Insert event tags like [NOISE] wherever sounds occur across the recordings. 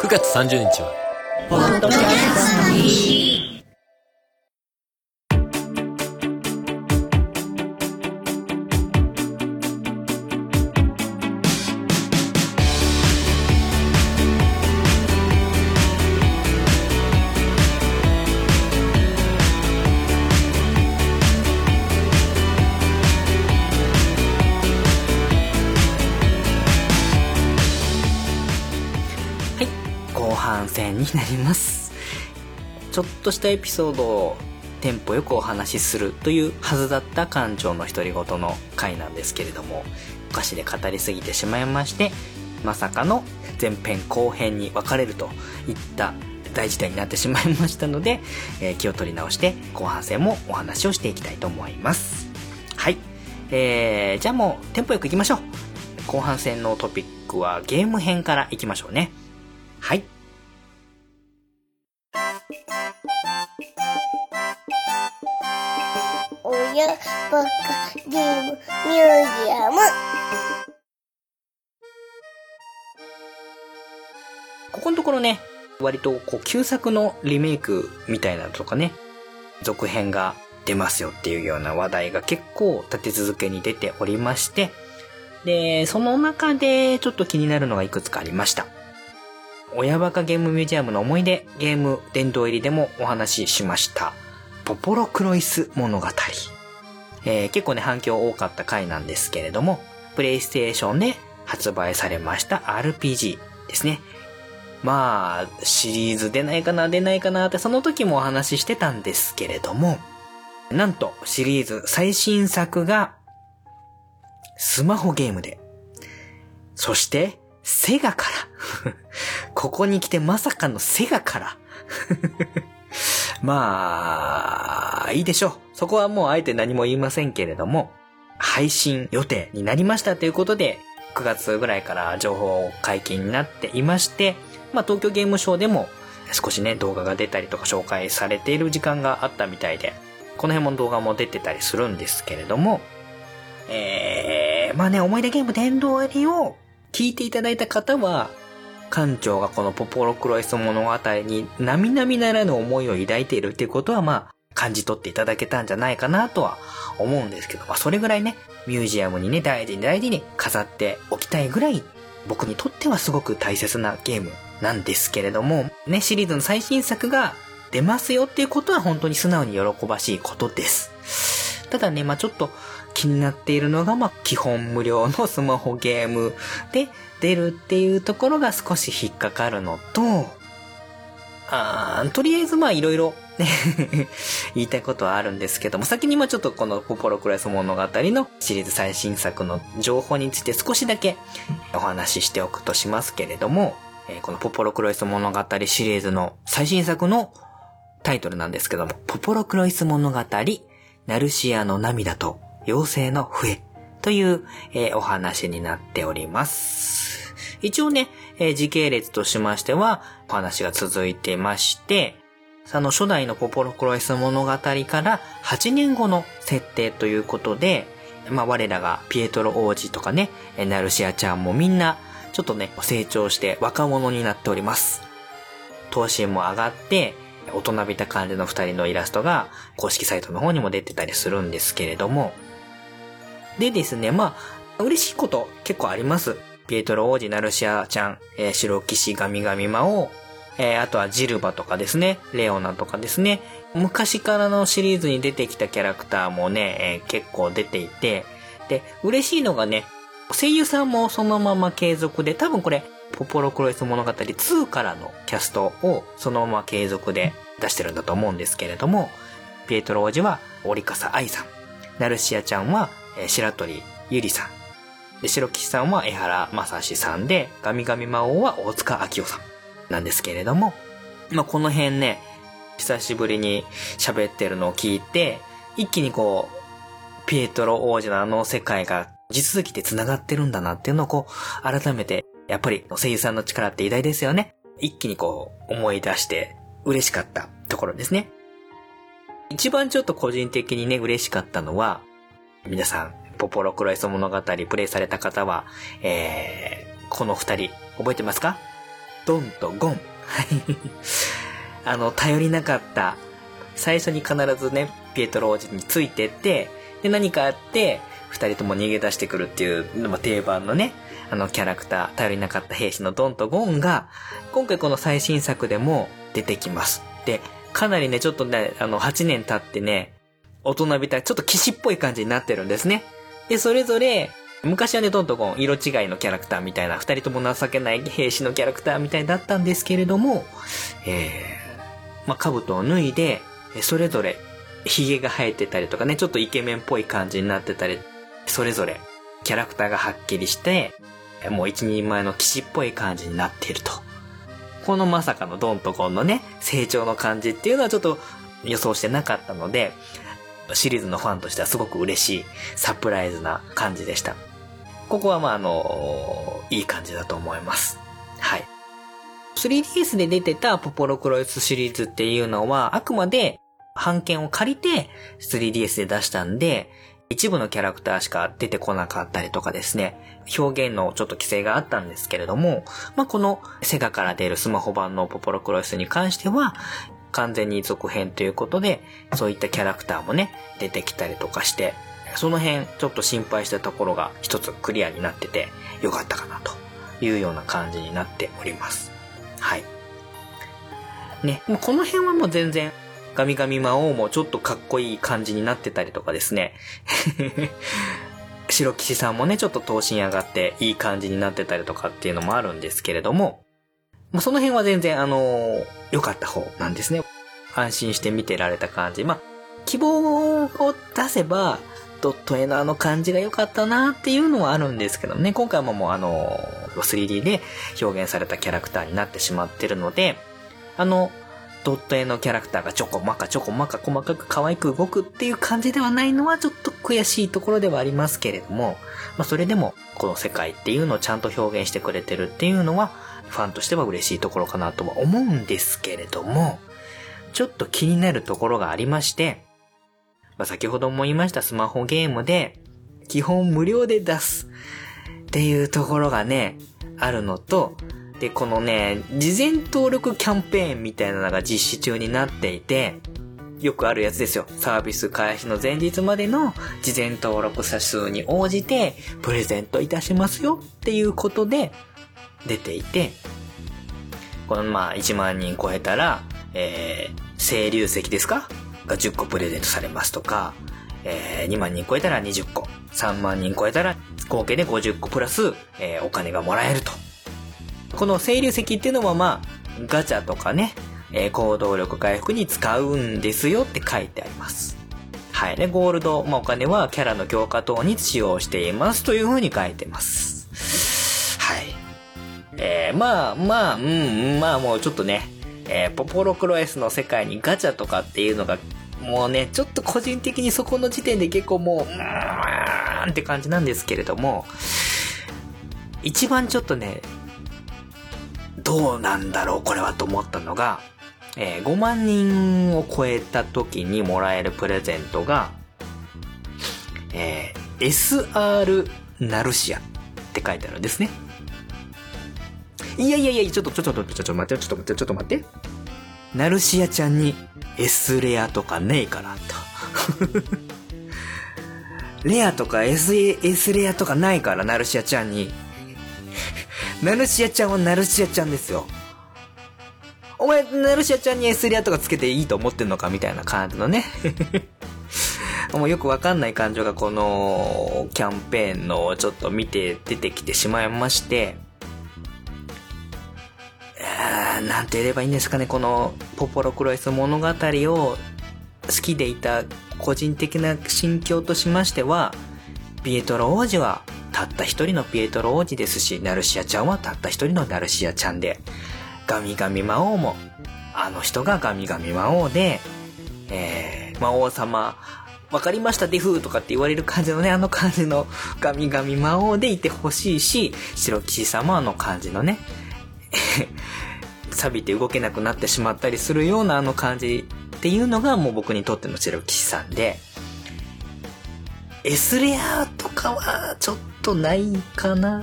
9月30日は、ポッドキャストの日ちょっとしたエピソードをテンポよくお話しするというはずだった館長の独り言の回なんですけれどもお菓子で語りすぎてしまいましてまさかの前編後編に分かれるといった大事態になってしまいましたので、えー気を取り直して後半戦もお話をしていきたいと思います。はい。えー、じゃあもうテンポよくいきましょう。後半戦のトピックはゲーム編からいきましょうね。はい。親バカゲームミュージアムここのところね、割とこう旧作のリメイクみたいなのとかね、続編が出ますよっていうような話題が結構立て続けに出ておりまして、で、その中でちょっと気になるのがいくつかありました。親バカゲームミュージアムの思い出ゲーム殿堂入りでもお話ししました。ポポロクロイス物語。えー結構ね反響多かった回なんですけれども、プレイステーションで発売されました RPG ですね。まあ、シリーズ出ないかな、出ないかなってその時もお話ししてたんですけれども、なんとシリーズ最新作がスマホゲームで、そしてセガから、[LAUGHS] ここに来てまさかのセガから、[LAUGHS] まあ、いいでしょう。そこはもうあえて何も言いませんけれども、配信予定になりましたということで、9月ぐらいから情報解禁になっていまして、まあ東京ゲームショウでも少しね、動画が出たりとか紹介されている時間があったみたいで、この辺も動画も出てたりするんですけれども、えー、まあね、思い出ゲーム殿堂入りを聞いていただいた方は、館長がこのポポロクロイス物語に並々ならぬ思いを抱いているっていうことはまあ感じ取っていただけたんじゃないかなとは思うんですけど、まあそれぐらいね、ミュージアムにね、大事に大事に飾っておきたいぐらい僕にとってはすごく大切なゲームなんですけれども、ね、シリーズの最新作が出ますよっていうことは本当に素直に喜ばしいことです。ただね、まあちょっと気になっているのが、まあ基本無料のスマホゲームで出るっていうところが少し引っかかるのと、あーとりあえずまあいろいろね [LAUGHS] 言いたいことはあるんですけども、先にまちょっとこのポポロクライス物語のシリーズ最新作の情報について少しだけお話ししておくとしますけれども、えーこのポポロクロイス物語シリーズの最新作のタイトルなんですけども、ポポロクロイス物語、ナルシアの涙と妖精の笛という、えーお話になっております。一応ね、えー時系列としましては、お話が続いてまして、その初代のポポロクロイス物語から8年後の設定ということで、まあ我らがピエトロ王子とかね、ナルシアちゃんもみんな、ちょっとね、成長して若者になっております。頭身も上がって、大人びた感じの二人のイラストが公式サイトの方にも出てたりするんですけれども。でですね、まあ、嬉しいこと結構あります。ピエトロ王子、ナルシアちゃん、えー白騎士、ガミガミ魔王、えーあとはジルバとかですね、レオナとかですね、昔からのシリーズに出てきたキャラクターもね、えー結構出ていて、で、嬉しいのがね、声優さんもそのまま継続で、多分これ、ポポロクロイス物語2からのキャストをそのまま継続で出してるんだと思うんですけれども、ピエトロ王子は折笠愛さん、ナルシアちゃんはえー白鳥ゆりさん、で白騎士さんは江原正史さんで、ガミガミ魔王は大塚明夫さんなんですけれども、まあ、この辺ね、久しぶりに喋ってるのを聞いて、一気にこう、ピエトロ王子のあの世界が地続きで繋がってるんだなっていうのをこう、改めて、やっぱり声優さんの力って偉大ですよね。一気にこう、思い出して嬉しかったところですね。一番ちょっと個人的にね、嬉しかったのは、皆さん、ポポロクロイス物語プレイされた方は、えー、この二人、覚えてますか？ドンとゴン。はい。あの、頼りなかった。最初に必ずね、ピエトロ王子についてって、で、何かあって、二人とも逃げ出してくるっていう、まあ、定番のね、あのキャラクター、頼りなかった兵士のドンとゴンが、今回この最新作でも出てきます。で、かなりね、ちょっとね、あの、8年経ってね、大人びた、ちょっと騎士っぽい感じになってるんですね。で、それぞれ、昔はね、ドンとゴン、色違いのキャラクターみたいな、二人とも情けない兵士のキャラクターみたいだったんですけれども、えー、まあ、兜を脱いで、それぞれ、髭が生えてたりとかね、ちょっとイケメンっぽい感じになってたり、それぞれ、キャラクターがはっきりして、もう一人前の騎士っぽい感じになっていると。このまさかのドンとゴンのね、成長の感じっていうのはちょっと予想してなかったので、シリーズのファンとしてはすごく嬉しいサプライズな感じでした。ここはまああの、いい感じだと思います。はい。3DS で出てたポポロクロイスシリーズっていうのは、あくまで版権を借りて 3DS で出したんで、一部のキャラクターしか出てこなかったりとかですね、表現のちょっと規制があったんですけれども、まあ、このセガから出るスマホ版のポポロクロイスに関しては、完全に続編ということで、そういったキャラクターもね、出てきたりとかして、その辺ちょっと心配したところが一つクリアになっててよかったかなというような感じになっております。はい。ね、もうこの辺はもう全然ガミガミ魔王もちょっとかっこいい感じになってたりとかですね。[LAUGHS] 白騎士さんもね、ちょっと頭身上がっていい感じになってたりとかっていうのもあるんですけれども、まあ、その辺は全然あのー、良かった方なんですね。安心して見てられた感じ。まあ、希望を出せば、ドット絵のあの感じが良かったなっていうのはあるんですけどね。今回ももうあの、3D で表現されたキャラクターになってしまってるので、あの、ドット絵のキャラクターがちょこまかちょこまか細かく可愛く動くっていう感じではないのはちょっと悔しいところではありますけれども、まあそれでもこの世界っていうのをちゃんと表現してくれてるっていうのは、ファンとしては嬉しいところかなとは思うんですけれども、ちょっと気になるところがありまして、まあ、先ほども言いましたスマホゲームで、基本無料で出すっていうところがね、あるのと、で、このね、事前登録キャンペーンみたいなのが実施中になっていて、よくあるやつですよ。サービス開始の前日までの事前登録者数に応じてプレゼントいたしますよっていうことで出ていて、このまあ1万人超えたら、えー、清流石ですか？が10個プレゼントされますとか、えー、2万人超えたら20個、3万人超えたら合計で50個プラス、えー、お金がもらえると。この清流石っていうのはまあ、ガチャとかね、えー、行動力回復に使うんですよって書いてあります。はい。で、ゴールド、まあ、お金はキャラの強化等に使用していますという風に書いてます。えー、まあ、まあ、うん、まあもうちょっとね、えー、ポポロクロエスの世界にガチャとかっていうのが、もうね、ちょっと個人的にそこの時点で結構もう、うーんって感じなんですけれども、一番ちょっとね、どうなんだろうこれはと思ったのが、えー、5万人を超えた時にもらえるプレゼントが、えー、SR ナルシアって書いてあるんですね。いやいやいや、ちょっと、ちょっと、ちょっと、ちょっと待って、ちょっと待って、ちょっと待って。ナルシアちゃんに S レアとかねえからと。[LAUGHS] レアとか S, S レアとかないから、ナルシアちゃんに。ナルシアちゃんはナルシアちゃんですよ。お前、ナルシアちゃんに S レアとかつけていいと思ってんのかみたいな感じのね。[LAUGHS] もうよくわかんない感情がこのキャンペーンのちょっと見て出てきてしまいまして、なんて言えばいいんですかね、このポポロクロイス物語を好きでいた個人的な心境としましては、ピエトロ王子はたった一人のピエトロ王子ですし、ナルシアちゃんはたった一人のナルシアちゃんで、ガミガミ魔王も、あの人がガミガミ魔王で、えー、魔王様、わかりましたデフーとかって言われる感じのね、あの感じのガミガミ魔王でいてほしいし、白騎士様の感じのね、[LAUGHS] 錆びて動けなくなってしまったりするようなあの感じっていうのがもう僕にとっての白騎士さんで、S レアとかはちょっとないかな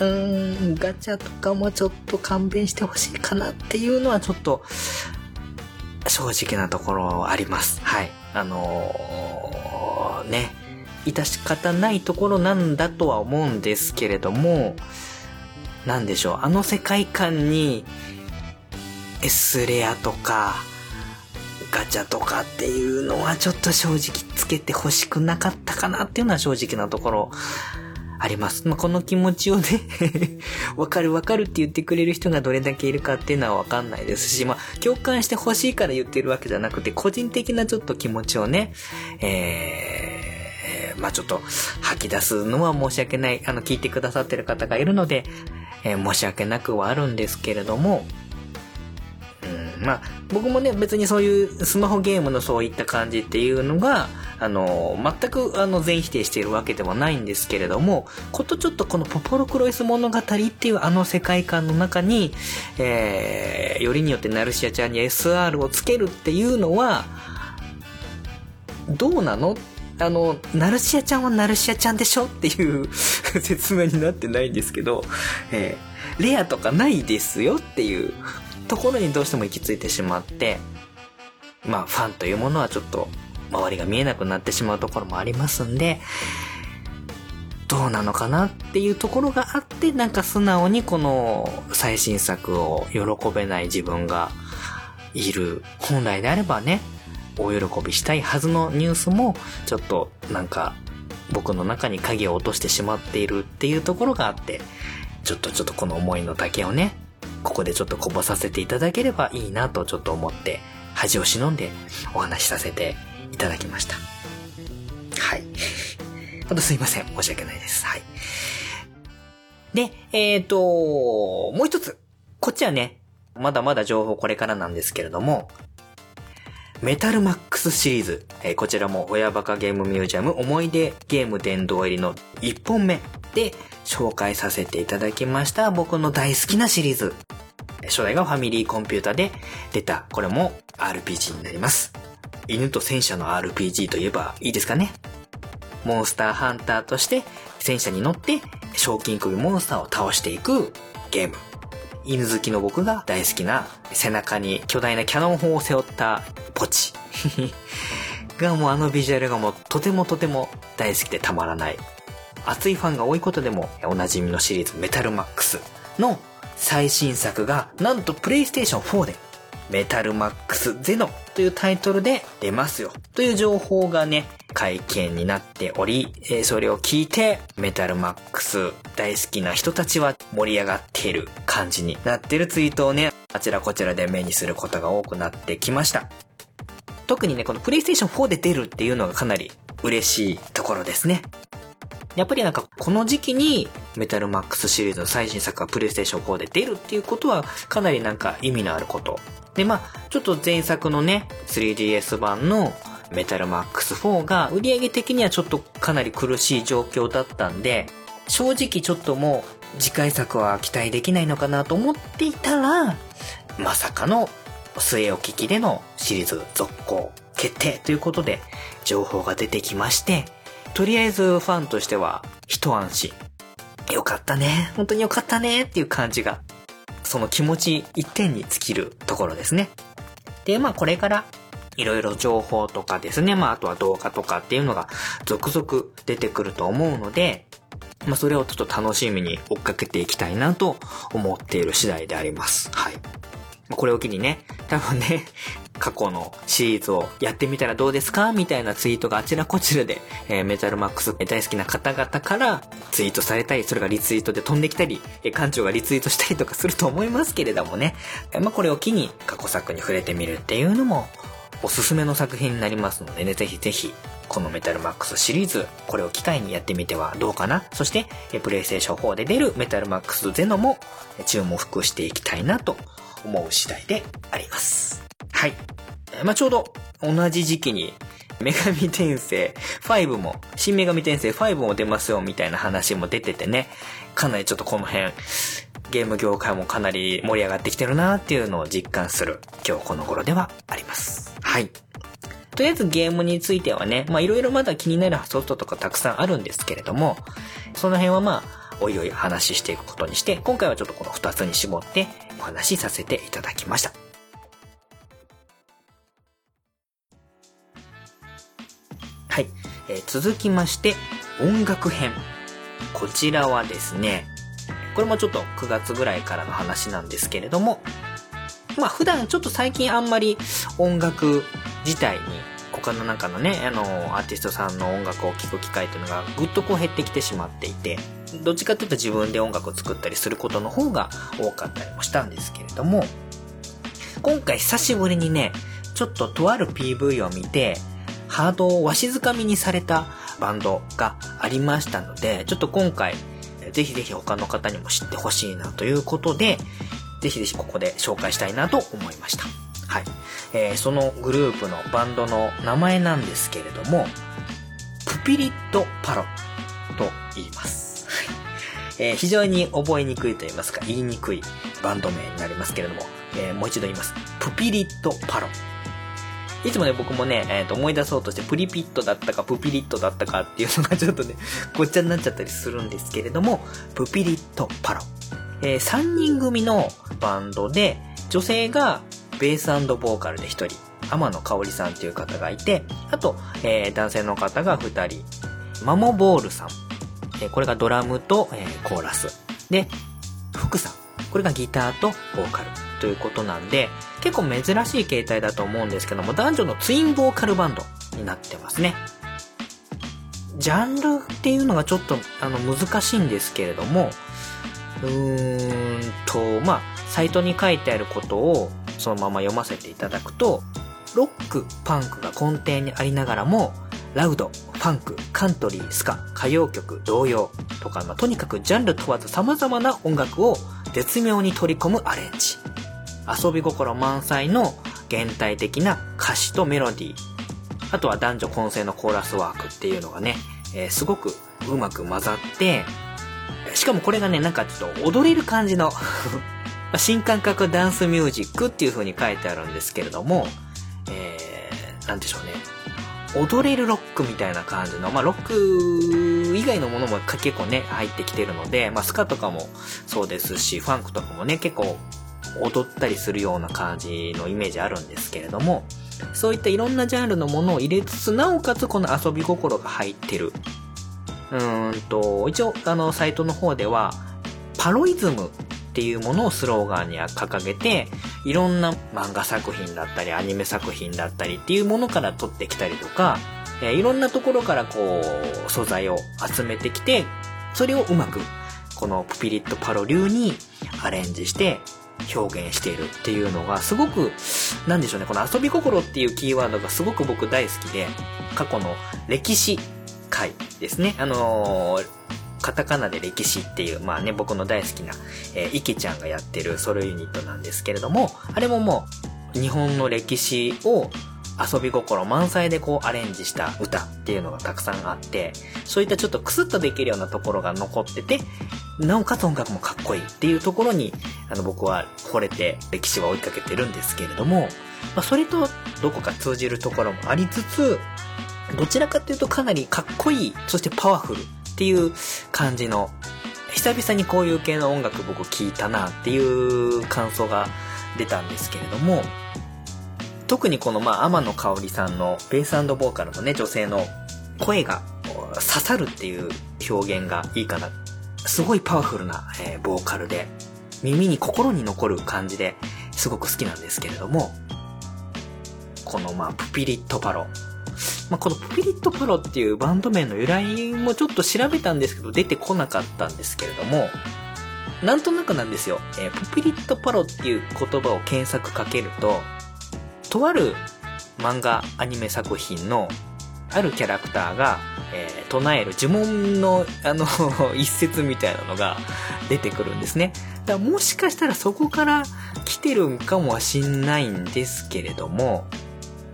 うーん、ガチャとかもちょっと勘弁してほしいかなっていうのはちょっと、正直なところあります。はい。あのーね、致し方ないところなんだとは思うんですけれども、なんでしょう、あの世界観に、S レアとか、ガチャとかっていうのはちょっと正直つけて欲しくなかったかなっていうのは正直なところあります。まあ、この気持ちをね [LAUGHS] わかるわかるって言ってくれる人がどれだけいるかっていうのはわかんないですし、まあ、共感して欲しいから言ってるわけじゃなくて、個人的なちょっと気持ちをね、えー、まあ、ちょっと吐き出すのは申し訳ない、あの、聞いてくださってる方がいるので、えー申し訳なくはあるんですけれども、うん、まあ、僕もね、別にそういうスマホゲームのそういった感じっていうのが、あの、全く、あの、全否定しているわけではないんですけれども、ことちょっとこのポポロクロイス物語っていうあの世界観の中に、えー、よりによってナルシアちゃんに SR をつけるっていうのは、どうなのあの、ナルシアちゃんはナルシアちゃんでしょ？っていう [LAUGHS] 説明になってないんですけど、えー、レアとかないですよっていうところにどうしても行き着いてしまって、まあ、ファンというものはちょっと、周りが見えなくなってしまうところもありますんで、どうなのかなっていうところがあって、なんか素直にこの最新作を喜べない自分がいる。本来であればね、お喜びしたいはずのニュースも、ちょっとなんか僕の中に影を落としてしまっているっていうところがあって、ちょっとちょっとこの思いの丈をね、ここでちょっとこぼさせていただければいいなとちょっと思って、恥を忍んでお話しさせていただきました。はい。[LAUGHS] ほんとすいません。申し訳ないです。はい。で、えっ、と、もう一つ。こっちはね、まだまだ情報これからなんですけれども、メタルマックスシリーズ。えーこちらも親バカゲームミュージアム思い出ゲーム殿堂入りの1本目で紹介させていただきました僕の大好きなシリーズ。初代がファミリーコンピュータで出た、これも RPG になります。犬と戦車の RPG といえばいいですかね。モンスターハンターとして戦車に乗って賞金首モンスターを倒していくゲーム。犬好きの僕が大好きな背中に巨大なキャノン砲を背負ったポチ。[LAUGHS] がもうあのビジュアルがもうとてもとても大好きでたまらない。熱いファンが多いことでもおなじみのシリーズメタルマックスの最新作がなんとプレイステーション4でメタルマックスゼノというタイトルで出ますよという情報がね会見になっており、えそれを聞いてメタルマックス大好きな人たちは盛り上がっている感じになってるツイートをねあちらこちらで目にすることが多くなってきました特にねこのプレイステーション4で出るっていうのがかなり嬉しいところですねやっぱりなんかこの時期にメタルマックスシリーズの最新作がプレイステーション4で出るっていうことはかなりなんか意味のあること。でまあちょっと前作のね 3DS 版のメタルマックス4が売り上げ的にはちょっとかなり苦しい状況だったんで正直ちょっともう次回作は期待できないのかなと思っていたらまさかの据え置き機でのシリーズ続行決定ということで情報が出てきましてとりあえずファンとしては一安心。よかったね。本当によかったねっていう感じが、その気持ち一点に尽きるところですね。で、まあこれから、いろいろ情報とかですね、まああとは動画とかっていうのが続々出てくると思うので、まあそれをちょっと楽しみに追っかけていきたいなと思っている次第であります。はい。これを機にね、多分ね、[LAUGHS] 過去のシリーズをやってみたらどうですかみたいなツイートがあちらこちらで、えーメタルマックス大好きな方々からツイートされたり、それがリツイートで飛んできたり、えー館長がリツイートしたりとかすると思いますけれどもね。えーまあこれを機に過去作に触れてみるっていうのもおすすめの作品になりますのでね、ぜひぜひ、このメタルマックスシリーズ、これを機会にやってみてはどうかな。そして、プレイステーション4で出るメタルマックスゼノも注目していきたいなと思う次第であります。はい。まあ、ちょうど同じ時期に、女神転生5も、新女神転生5も出ますよみたいな話も出ててね、かなりちょっとこの辺、ゲーム業界もかなり盛り上がってきてるなっていうのを実感する今日この頃ではあります。はい。とりあえずゲームについてはね、まあいろいろまだ気になるソフトとかたくさんあるんですけれども、その辺はまあ、おいおい話していくことにして、今回はちょっとこの2つに絞ってお話しさせていただきました。はい。えー続きまして、音楽編。こちらはですね、これもちょっと9月ぐらいからの話なんですけれども、まあ普段ちょっと最近あんまり音楽自体に他の中のね、あの、アーティストさんの音楽を聴く機会というのがぐっとこう減ってきてしまっていて、どっちかというと自分で音楽を作ったりすることの方が多かったりもしたんですけれども、今回久しぶりにね、ちょっととある PV を見て、ハードをわしづかみにされたバンドがありましたので、ちょっと今回、ぜひぜひ他の方にも知ってほしいなということで、ぜひぜひここで紹介したいなと思いました。はい。えーそのグループのバンドの名前なんですけれども、プピリットパロと言います。はいえー非常に覚えにくいと言いますか、言いにくいバンド名になりますけれども、えーもう一度言います。プピリットパロ。いつもね、僕もね、えーと思い出そうとして、プリピットだったか、プピリットだったかっていうのがちょっとね、[LAUGHS] ごっちゃになっちゃったりするんですけれども、プピリットパロ。え3人組のバンドで、女性がベースボーカルで1人、天野香織さんという方がいて、あと、えー男性の方が2人、マモボールさん。えーこれがドラムと、えーコーラス。で、福さん。これがギターとボーカルということなんで、結構珍しい形態だと思うんですけども、男女のツインボーカルバンドになってますね。ジャンルっていうのがちょっとあの難しいんですけれども、うーんと、まあ、サイトに書いてあることをそのまま読ませていただくと、ロック、パンクが根底にありながらも、ラウド、ファンク、カントリー、スカ、歌謡曲、童謡とか、まあ、とにかくジャンル問わず様々な音楽を絶妙に取り込むアレンジ。遊び心満載の現代的な歌詞とメロディー。あとは男女混成のコーラスワークっていうのがね、えーすごくうまく混ざって、しかもこれがね、なんかちょっと踊れる感じの [LAUGHS] 新感覚ダンスミュージックっていう風に書いてあるんですけれども、えー、なんでしょうね。踊れるロックみたいな感じの、まあ、ロック以外のものも結構ね、入ってきてるので、まあ、スカとかもそうですし、ファンクとかもね、結構踊ったりするような感じのイメージあるんですけれども、そういったいろんなジャンルのものを入れつつ、なおかつこの遊び心が入ってる。うんと、一応、あの、サイトの方では、パロイズムっていうものをスローガンに掲げて、いろんな漫画作品だったり、アニメ作品だったりっていうものから取ってきたりとか、えいろんなところからこう、素材を集めてきて、それをうまく、このプピリットパロ流にアレンジして表現しているっていうのがすごく、なんでしょうね、この遊び心っていうキーワードがすごく僕大好きで、過去の歴史回ですね。あのーカタカナで歴史っていう、まあね、僕の大好きな、えー、池ちゃんがやってるソロユニットなんですけれども、あれももう、日本の歴史を遊び心満載でこうアレンジした歌っていうのがたくさんあって、そういったちょっとクスッとできるようなところが残ってて、なおかつ音楽もかっこいいっていうところに、あの僕は惚れて歴史は追いかけてるんですけれども、まあそれとどこか通じるところもありつつ、どちらかというとかなりかっこいい、そしてパワフルっていう感じの、久々にこういう系の音楽僕聴いたなっていう感想が出たんですけれども、特にこのまあ天野香織さんのベースボーカルのね、女性の声が刺さるっていう表現がいいかな。すごいパワフルな、えーボーカルで、耳に心に残る感じですごく好きなんですけれども、このまあプピリットパロ。まあ、このプピリットパロっていうバンド名の由来もちょっと調べたんですけど出てこなかったんですけれども、なんとなくなんですよ。えープピリットパロっていう言葉を検索かけると、とある漫画アニメ作品のあるキャラクターが、えー唱える呪文のあの [LAUGHS] 一節みたいなのが出てくるんですね。だもしかしたらそこから来てるんかもしんないんですけれども、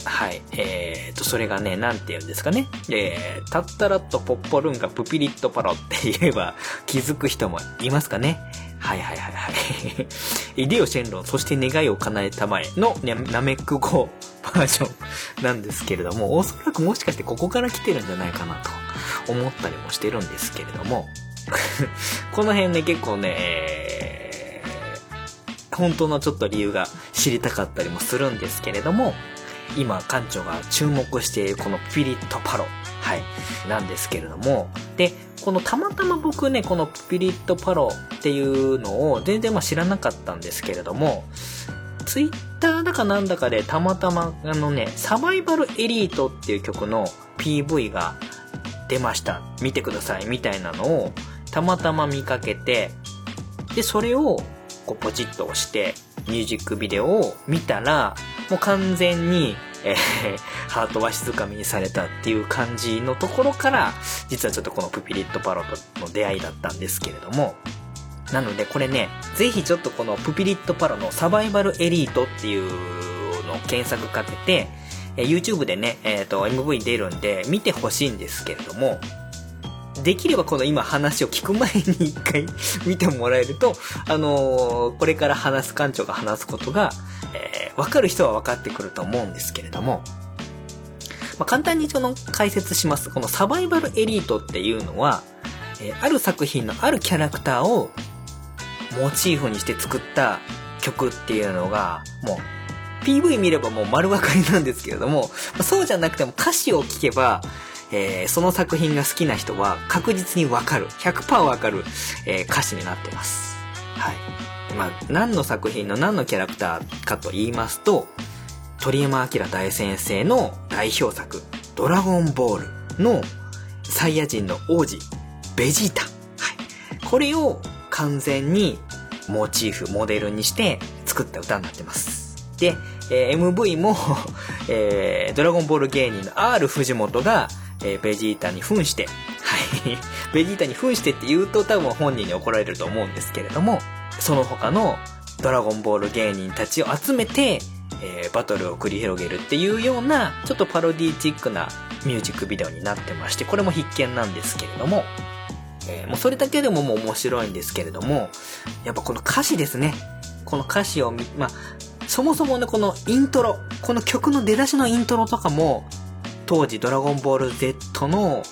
はい。えーと、それがね、なんて言うんですかね。えー、タッタラットポッポルンガプピリットパロって言えば気づく人もいますかね。はいはいはいはい。[LAUGHS] イデオシェンロン、そして願いを叶えたまえのナメック語バージョンなんですけれども、おそらくもしかしてここから来てるんじゃないかなと思ったりもしてるんですけれども、[LAUGHS] この辺ね、結構ね、えー本当のちょっと理由が知りたかったりもするんですけれども、今館長が注目しているこのピリットパロ、はい、なんですけれども、で、このたまたま僕ね、このピリットパロっていうのを全然まあ知らなかったんですけれども、ツイッターだかなんだかでたまたまあのね、サバイバルエリートっていう曲の PV が出ました。見てください。みたいなのをたまたま見かけて、で、それをこうポチッと押してミュージックビデオを見たら、もう完全に、えー、ハートは静かみにされたっていう感じのところから、実はちょっとこのプピリットパロとの出会いだったんですけれども、なのでこれね、ぜひちょっとこのプピリットパロのサバイバルエリートっていうのを検索かけて、え YouTube でね、えっ、と、MV 出るんで見てほしいんですけれども、できればこの今話を聞く前に一回見てもらえると、あのーこれから話す館長が話すことが、えーわかる人は分かってくると思うんですけれども、まあ、簡単にその解説します。このサバイバルエリートっていうのは、えーある作品のあるキャラクターをモチーフにして作った曲っていうのが、もう PV 見ればもう丸分かりなんですけれども、まそうじゃなくても歌詞を聴けば、えーその作品が好きな人は確実にわかる。100%わかる、えー歌詞になってます。はい。まあ、何の作品の何のキャラクターかと言いますと、鳥山明大先生の代表作、ドラゴンボールのサイヤ人の王子、ベジータ。はい。これを完全にモチーフ、モデルにして作った歌になってます。で、えー MV も、[LAUGHS] えードラゴンボール芸人の R 藤本が、えーベジータに扮して、はい。[LAUGHS] ベジータに扮してって言うと多分本人に怒られると思うんですけれども、その他のドラゴンボール芸人たちを集めて、えーバトルを繰り広げるっていうような、ちょっとパロディチックなミュージックビデオになってまして、これも必見なんですけれども、えーもうそれだけでももう面白いんですけれども、やっぱこの歌詞ですね。この歌詞を見、まあ、そもそもね、このイントロ、この曲の出だしのイントロとかも、当時ドラゴンボール Z の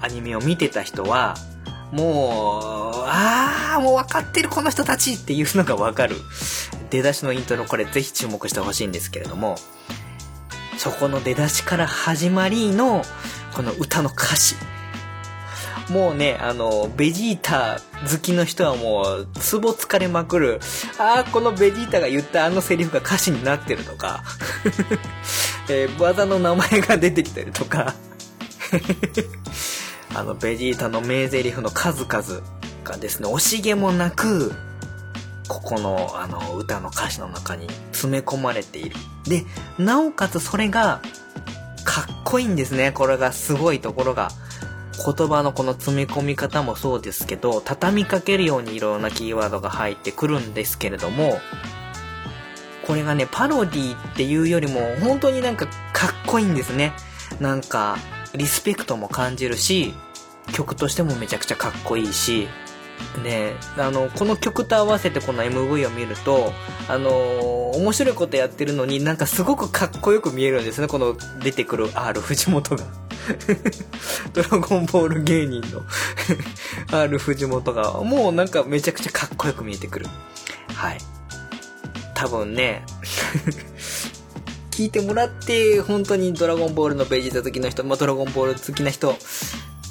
アニメを見てた人は、もう、あー、もう分かってるこの人たちっていうのが分かる。出だしのイントロ、これぜひ注目してほしいんですけれども、そこの出だしから始まりの、この歌の歌詞。もうね、あの、ベジータ好きの人はもう、ツボ疲れまくる。あー、このベジータが言ったあのセリフが歌詞になってるとか、[LAUGHS] えー技の名前が出てきたりとか、[LAUGHS] あの、ベジータの名台詞の数々がですね、惜しげもなく、ここの、あの、歌の歌詞の中に詰め込まれている。で、なおかつそれが、かっこいいんですね。これがすごいところが。言葉のこの詰め込み方もそうですけど、畳みかけるようにいろんなキーワードが入ってくるんですけれども、これがね、パロディっていうよりも、本当になんかかっこいいんですね。なんか、リスペクトも感じるし、曲としてもめちゃくちゃかっこいいし、ねあの、この曲と合わせてこの MV を見ると、あのー面白いことやってるのになんかすごくかっこよく見えるんですね、この出てくる R 藤本が。[LAUGHS] ドラゴンボール芸人の [LAUGHS] R 藤本が、もうなんかめちゃくちゃかっこよく見えてくる。はい。多分ね、[LAUGHS] 聞いてもらって、本当にドラゴンボールのベジータ好きの人、まあ、ドラゴンボール好きな人、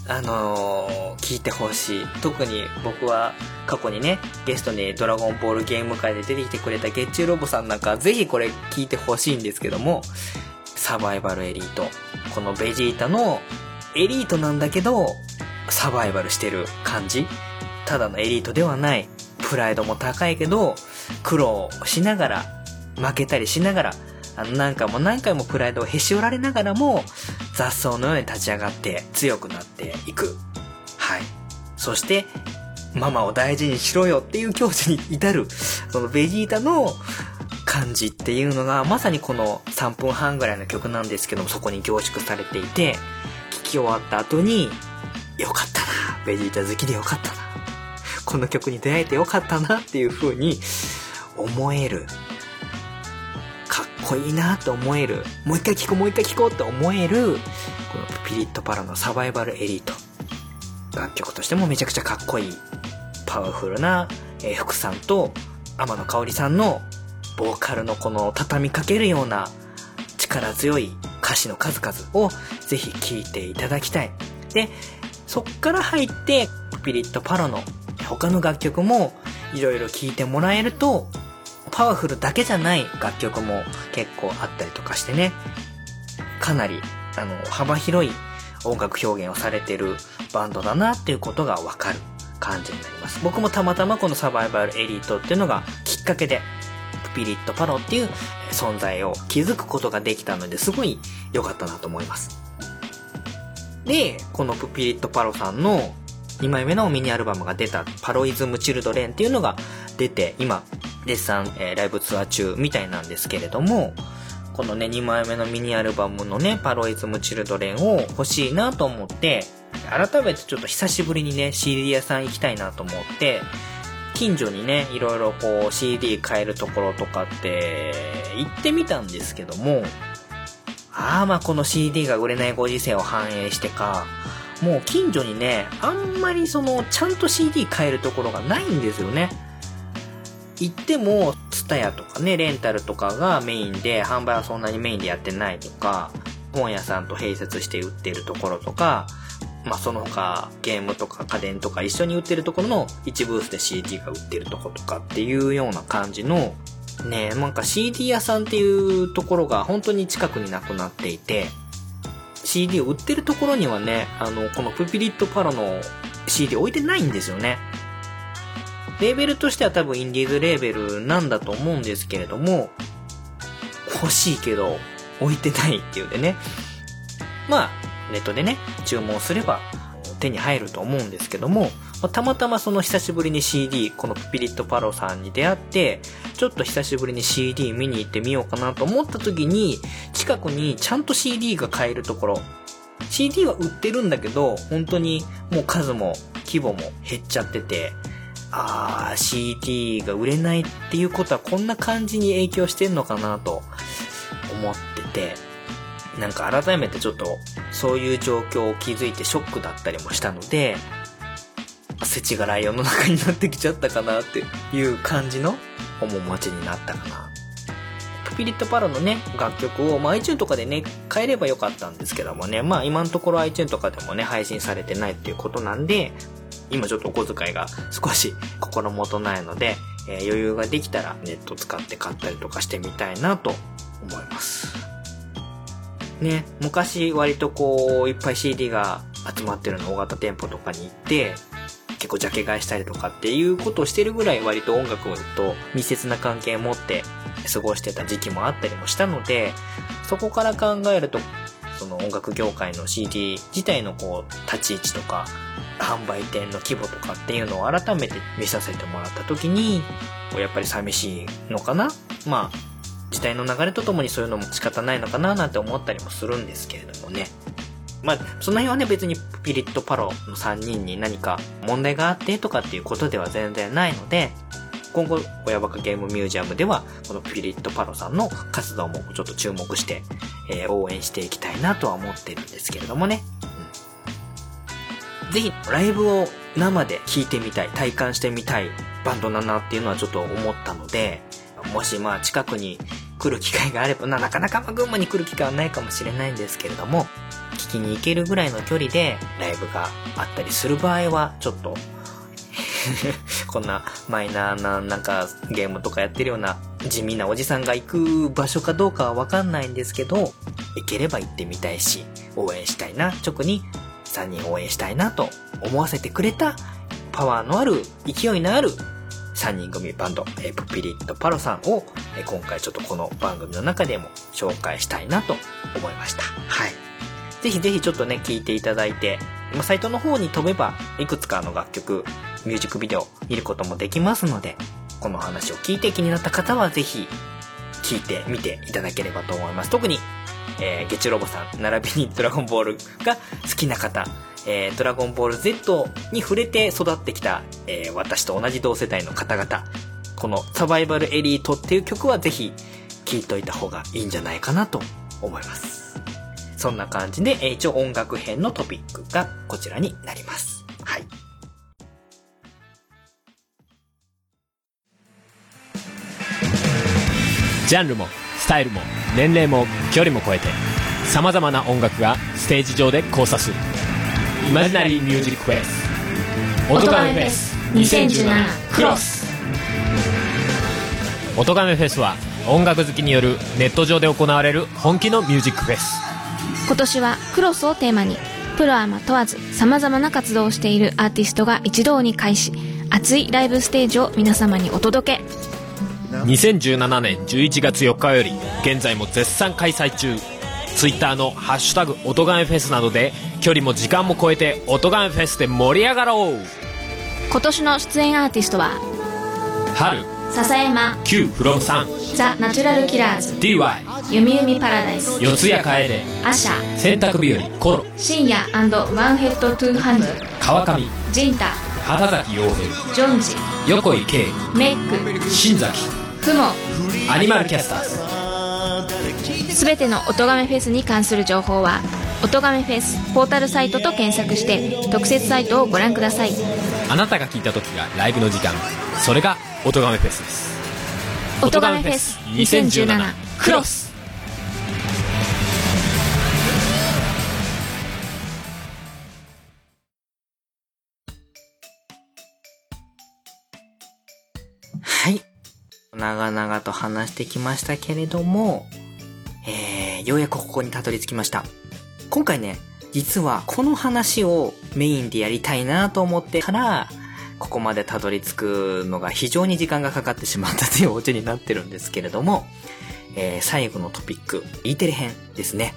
あのー聞いてほしい。特に僕は過去にね、ゲストにドラゴンボールゲーム界で出てきてくれたゲッチューロボさんなんか、ぜひこれ聞いてほしいんですけども、サバイバルエリート。このベジータのエリートなんだけど、サバイバルしてる感じ。ただのエリートではない。プライドも高いけど、苦労しながら、負けたりしながら、何回も何回もプライドをへし折られながらも、雑草のように立ち上がって強くなっていく。はい。そして、ママを大事にしろよっていう境地に至る、そのベジータの感じっていうのが、まさにこの3分半ぐらいの曲なんですけども、そこに凝縮されていて、聴き終わった後に、よかったな、ベジータ好きでよかったな、この曲に出会えてよかったなっていう風に思える。かっこいいなと思える。もう一回聴こう、もう一回聴こうって思える、このピリッとパラのサバイバルエリート。楽曲としてもめちゃくちゃかっこいい、パワフルな、えー、福さんと天野香織さんのボーカルのこの畳みかけるような力強い歌詞の数々をぜひ聴いていただきたい。で、そっから入って、ピリットパロの他の楽曲もいろいろ聴いてもらえると、パワフルだけじゃない楽曲も結構あったりとかしてね、かなり、あの、幅広い音楽表現をされてるバンドだなっていうことがわかる感じになります。僕もたまたまこのサバイバルエリートっていうのがきっかけで、ピリットパロっていう存在を気づくことができたのですごい良かったなと思います。で、このプピリットパロさんの2枚目のミニアルバムが出たパロイズムチルドレンっていうのが出て、今、デッサン、えー、ライブツアー中みたいなんですけれども、このね、2枚目のミニアルバムのね、パロイズムチルドレンを欲しいなと思って、改めてちょっと久しぶりにね、CD 屋さん行きたいなと思って、近所にね、いろいろこう CD 買えるところとかって行ってみたんですけども、ああまあこの CD が売れないご時世を反映してか、もう近所にね、あんまりその、ちゃんと CD 買えるところがないんですよね。行っても、ツタヤとかね、レンタルとかがメインで、販売はそんなにメインでやってないとか、本屋さんと併設して売ってるところとか、まあその他ゲームとか家電とか一緒に売ってるところの一ブースで CD が売ってるとことかっていうような感じのねなんか CD 屋さんっていうところが本当に近くになくなっていて CD を売ってるところにはねあのこのプピリットパロの CD 置いてないんですよね。レーベルとしては多分インディーズレーベルなんだと思うんですけれども欲しいけど置いてないっていうでね。まあネットでね、注文すれば手に入ると思うんですけども、たまたまその久しぶりに CD、このピリットパロさんに出会って、ちょっと久しぶりに CD 見に行ってみようかなと思った時に、近くにちゃんと CD が買えるところ、CD は売ってるんだけど、本当にもう数も規模も減っちゃってて、あー、CD が売れないっていうことはこんな感じに影響してんのかなと思ってて、なんか改めてちょっとそういう状況を気づいてショックだったりもしたので、世知がライオンの中になってきちゃったかなっていう感じの面持ちになったかな。ピリットパロのね、楽曲を、まあ、iTunes とかでね、買えればよかったんですけどもね、まあ今のところ iTunes とかでもね、配信されてないっていうことなんで、今ちょっとお小遣いが少し心もとないので、えー、余裕ができたらネット使って買ったりとかしてみたいなと思います。ね、昔割とこう、いっぱい CD が集まってるの大型店舗とかに行って、結構ジャケ買いしたりとかっていうことをしてるぐらい割と音楽と密接な関係を持って過ごしてた時期もあったりもしたので、そこから考えると、その音楽業界の CD 自体のこう、立ち位置とか、販売店の規模とかっていうのを改めて見させてもらった時に、やっぱり寂しいのかな？まあ、時代の流れとともにそういうのも仕方ないのかななんて思ったりもするんですけれどもね。まあ、その辺はね、別にピリットパロの3人に何か問題があってとかっていうことでは全然ないので、今後、親バカゲームミュージアムでは、このピリットパロさんの活動もちょっと注目して、えー、応援していきたいなとは思ってるんですけれどもね。うん、ぜひ、ライブを生で聴いてみたい、体感してみたいバンドだなっていうのはちょっと思ったので、もしまあ近くに来る機会があれば、なかなか群馬に来る機会はないかもしれないんですけれども、聞きに行けるぐらいの距離でライブがあったりする場合は、ちょっと [LAUGHS] こんなマイナーななんかゲームとかやってるような地味なおじさんが行く場所かどうかはわかんないんですけど、行ければ行ってみたいし、応援したいな、直に3人応援したいなと思わせてくれたパワーのある、勢いのある3人組バンド、え、プピリットパロさんを、え、今回ちょっとこの番組の中でも紹介したいなと思いました。はい。ぜひぜひちょっとね、聴いていただいて、まあ、サイトの方に飛べば、いくつかの楽曲、ミュージックビデオ見ることもできますので、この話を聞いて気になった方はぜひ、聞いてみていただければと思います。特に、えー、ゲチロボさん、並びにドラゴンボールが好きな方、えー、ドラゴンボール Z に触れて育ってきた、えー、私と同じ同世代の方々、このサバイバルエリートっていう曲はぜひ聴いといた方がいいんじゃないかなと思います。そんな感じで、え一応音楽編のトピックがこちらになります。はい。ジャンルもスタイルも年齢も距離も超えてさまざまな音楽がステージ上で交差するイマジナリーミュージックフェス音ガメフェス2017クロス音ガメフェスは音楽好きによるネット上で行われる本気のミュージックフェス今年はクロスをテーマにプロアマ問わず様々な活動をしているアーティストが一堂に会し熱いライブステージを皆様にお届け。2017年11月4日より現在も絶賛開催中。ツイッターの「ハッシュタグ音亀フェス」などで距離も時間も超えて音亀フェスで盛り上がろう。今年の出演アーティストは春笹山。Q フロムさんザ・ナチュラルキラーズ DY ゆみゆみパラダイス。四谷楓アシャ。洗濯日和。コロ。深夜。ワンヘッドトゥーハンド。川上。ジンタ。畑崎陽平。ジョンジ。横井圭。メック。新崎。クモ。アニマルキャスターズ。すべての音亀フェスに関する情報は音亀フェスポータルサイトと検索して特設サイトをご覧ください。あなたが聞いた時がライブの時間。それが音亀フェスです音亀フェス2017クロスはい。長々と話してきましたけれども、えー、ようやくここにたどり着きました。今回ね、実はこの話をメインでやりたいなと思ってから、ここまでたどり着くのが非常に時間がかかってしまったというオチになってるんですけれども、えー、最後のトピック、E テレ編ですね。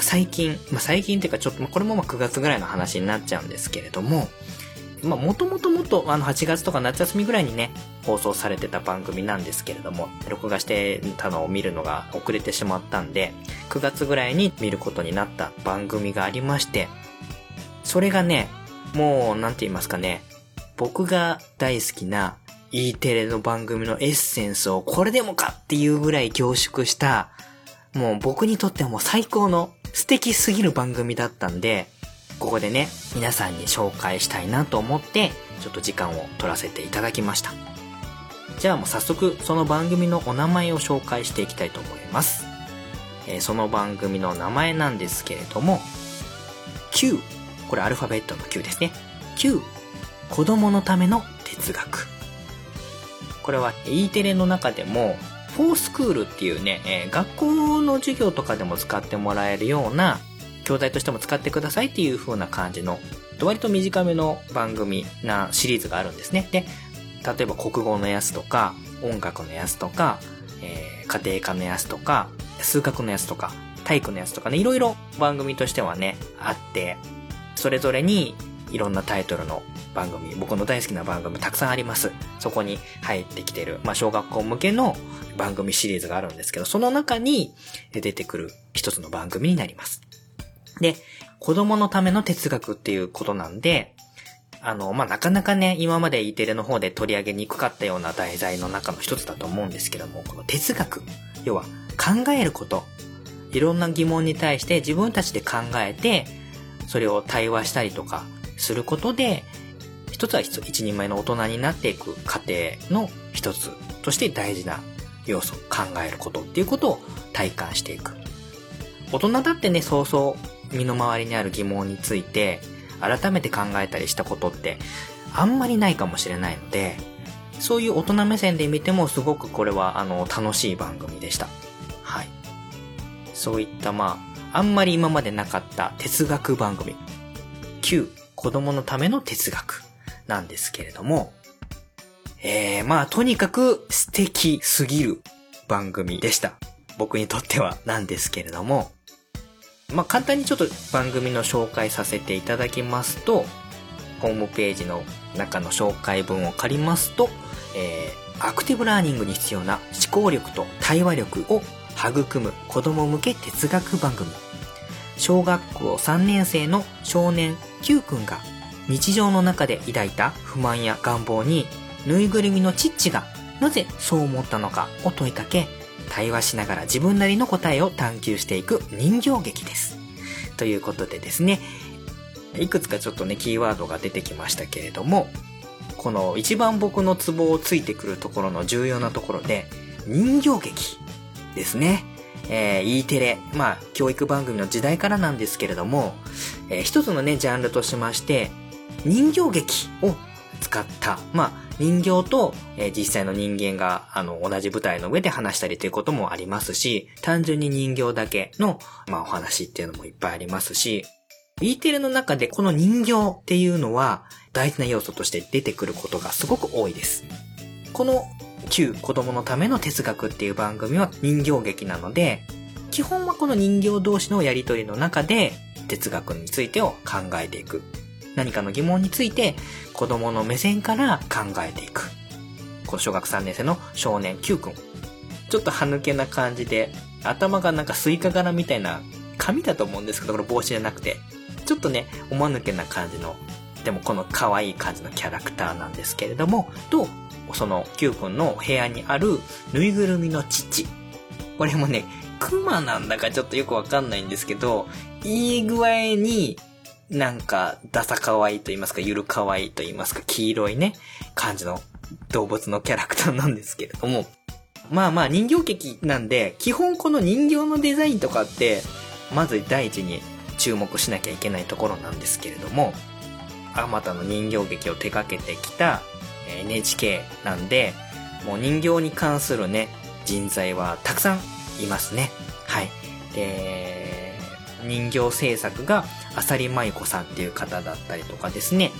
最近、まあ、最近っていうかちょっと、これもま9月ぐらいの話になっちゃうんですけれども、まあ、もともともと、あの、8月とか夏休みぐらいにね、放送されてた番組なんですけれども、録画してたのを見るのが遅れてしまったんで、9月ぐらいに見ることになった番組がありまして、それがね、もう、なんて言いますかね、僕が大好きな E テレの番組のエッセンスをこれでもかっていうぐらい凝縮した、もう僕にとってはもう最高の素敵すぎる番組だったんで、ここでね、皆さんに紹介したいなと思って、ちょっと時間を取らせていただきました。じゃあもう早速、その番組のお名前を紹介していきたいと思います。えーその番組の名前なんですけれども、Q。これアルファベットの Q ですね。Q。子供のための哲学。これは E テレの中でも、フォースクールっていうね、え学校の授業とかでも使ってもらえるような、教材としても使ってくださいっていう風な感じの、割と短めの番組なシリーズがあるんですね。で、例えば国語のやつとか、音楽のやつとか、えー家庭科のやつとか、数学のやつとか、体育のやつとかね、いろいろ番組としてはね、あって、それぞれにいろんなタイトルの番組、僕の大好きな番組たくさんあります。そこに入ってきてる、まあ小学校向けの番組シリーズがあるんですけど、その中に出てくる一つの番組になります。で、子供のための哲学っていうことなんで、あの、まあ、なかなかね、今まで E テレの方で取り上げにくかったような題材の中の一つだと思うんですけども、この哲学。要は、考えること。いろんな疑問に対して自分たちで考えて、それを対話したりとかすることで、一つは一人前の大人になっていく過程の一つとして大事な要素、考えることっていうことを体感していく。大人だってね、そうそう身の回りにある疑問について、改めて考えたりしたことって、あんまりないかもしれないので、そういう大人目線で見てもすごくこれは、あの、楽しい番組でした。はい。そういった、まあ、あんまり今までなかった哲学番組。Q、子供のための哲学なんですけれども、えー、まあ、とにかく素敵すぎる番組でした。僕にとってはなんですけれども、まあ、簡単にちょっと番組の紹介させていただきますと、ホームページの中の紹介文を借りますと、えー、アクティブラーニングに必要な思考力と対話力を育む子供向け哲学番組。小学校3年生の少年 Q 君が日常の中で抱いた不満や願望にぬいぐるみのチッチがなぜそう思ったのかを問いかけ、対話しながら自分なりの答えを探求していく人形劇です。ということでですね、いくつかちょっとね、キーワードが出てきましたけれども、この一番僕のツボをついてくるところの重要なところで、人形劇ですね。えー、E テレ、まあ、教育番組の時代からなんですけれども、えー、一つのね、ジャンルとしまして、人形劇を使った、まあ、人形と、えー、実際の人間が、あの、同じ舞台の上で話したりということもありますし、単純に人形だけの、まあ、お話っていうのもいっぱいありますし、E テレの中でこの人形っていうのは大事な要素として出てくることがすごく多いです。この旧子供のための哲学っていう番組は人形劇なので、基本はこの人形同士のやりとりの中で哲学についてを考えていく。何かの疑問について子供の目線から考えていく。この小学3年生の少年 Q 君。ちょっと歯抜けな感じで、頭がなんかスイカ柄みたいな髪だと思うんですけど、これ帽子じゃなくて、ちょっとね、おまぬけな感じの、でもこの可愛い感じのキャラクターなんですけれども、と、その Q 君の部屋にあるぬいぐるみの父。これもね、クマなんだかちょっとよくわかんないんですけど、いい具合になんか、ダサ可愛いと言いますか、ゆる可愛いと言いますか、黄色いね、感じの動物のキャラクターなんですけれども、まあまあ人形劇なんで、基本この人形のデザインとかって、まず第一に注目しなきゃいけないところなんですけれども、あまたの人形劇を手掛けてきた NHK なんで、もう人形に関するね、人材はたくさんいますね。はい。で、人形制作が浅利舞子さんっていう方だったりとかですね。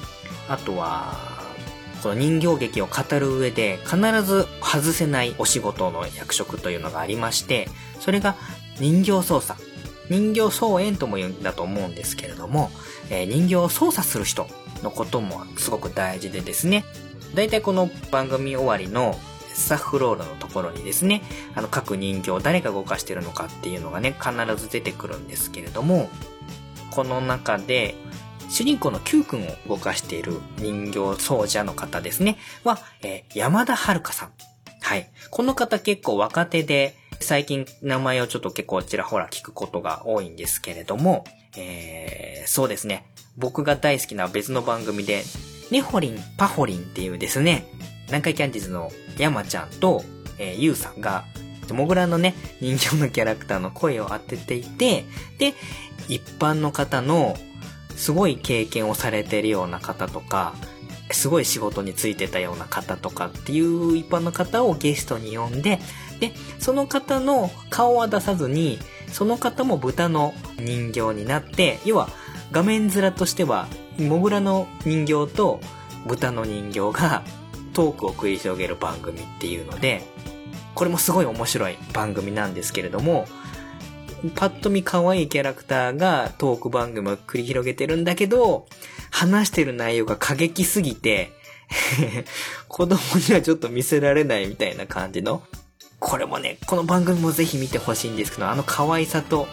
あとは、この人形劇を語る上で必ず外せないお仕事の役職というのがありまして、それが人形操作。人形操演とも言うんだと思うんですけれども、えー、人形を操作する人のこともすごく大事でですね。だいたいこの番組終わりのスタッフロールのところにですね、あの各人形誰が動かしてるのかっていうのがね、必ず出てくるんですけれども、この中で、主人公の Q 君を動かしている人形奏者の方ですね、は、えー、山田遥さん。はい。この方結構若手で、最近名前をちょっと結構ちらほら聞くことが多いんですけれども、えー、そうですね。僕が大好きな別の番組で、ネホリン、パホリンっていうですね、南海キャンディーズの山ちゃんと、えー、ゆうさんが、モグラのね、人形のキャラクターの声を当てていて、で、一般の方の、すごい経験をされてるような方とか、すごい仕事についてたような方とかっていう一般の方をゲストに呼んで、で、その方の顔は出さずに、その方も豚の人形になって、要は画面面としては、モグラの人形と豚の人形がトークを繰り広げる番組っていうので、これもすごい面白い番組なんですけれども、パッと見可愛いキャラクターがトーク番組を繰り広げてるんだけど、話してる内容が過激すぎて [LAUGHS] 子供にはちょっと見せられないみたいな感じの。これもね、この番組もぜひ見てほしいんですけど、あの可愛さと、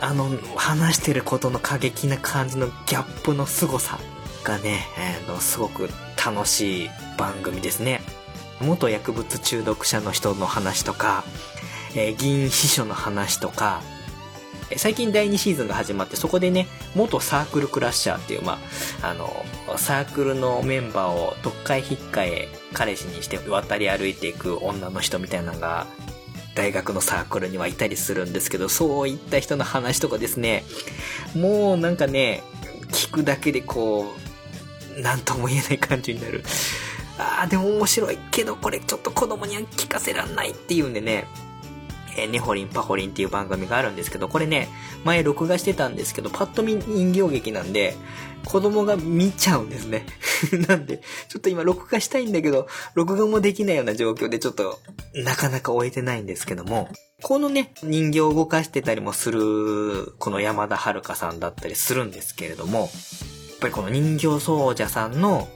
あの、話してることの過激な感じのギャップの凄さがね、えー、のすごく楽しい番組ですね。元薬物中毒者の人の話とか、えー、議員秘書の話とか、最近第2シーズンが始まって、そこでね、元サークルクラッシャーっていう、まあ、あの、サークルのメンバーを特会引っかえ、彼氏にして渡り歩いていく女の人みたいなのが、大学のサークルにはいたりするんですけど、そういった人の話とかですね、もうなんかね、聞くだけでこう、なんとも言えない感じになる。ああ、でも面白いけど、これちょっと子供には聞かせらんないっていうんでね、えー、ネホリンパホリンっていう番組があるんですけど、これね、前録画してたんですけど、パッと見人形劇なんで、子供が見ちゃうんですね。[LAUGHS] なんで、ちょっと今録画したいんだけど、録画もできないような状況でちょっと、なかなか終えてないんですけども、このね、人形を動かしてたりもする、この山田遥さんだったりするんですけれども、やっぱりこの人形奏者さんの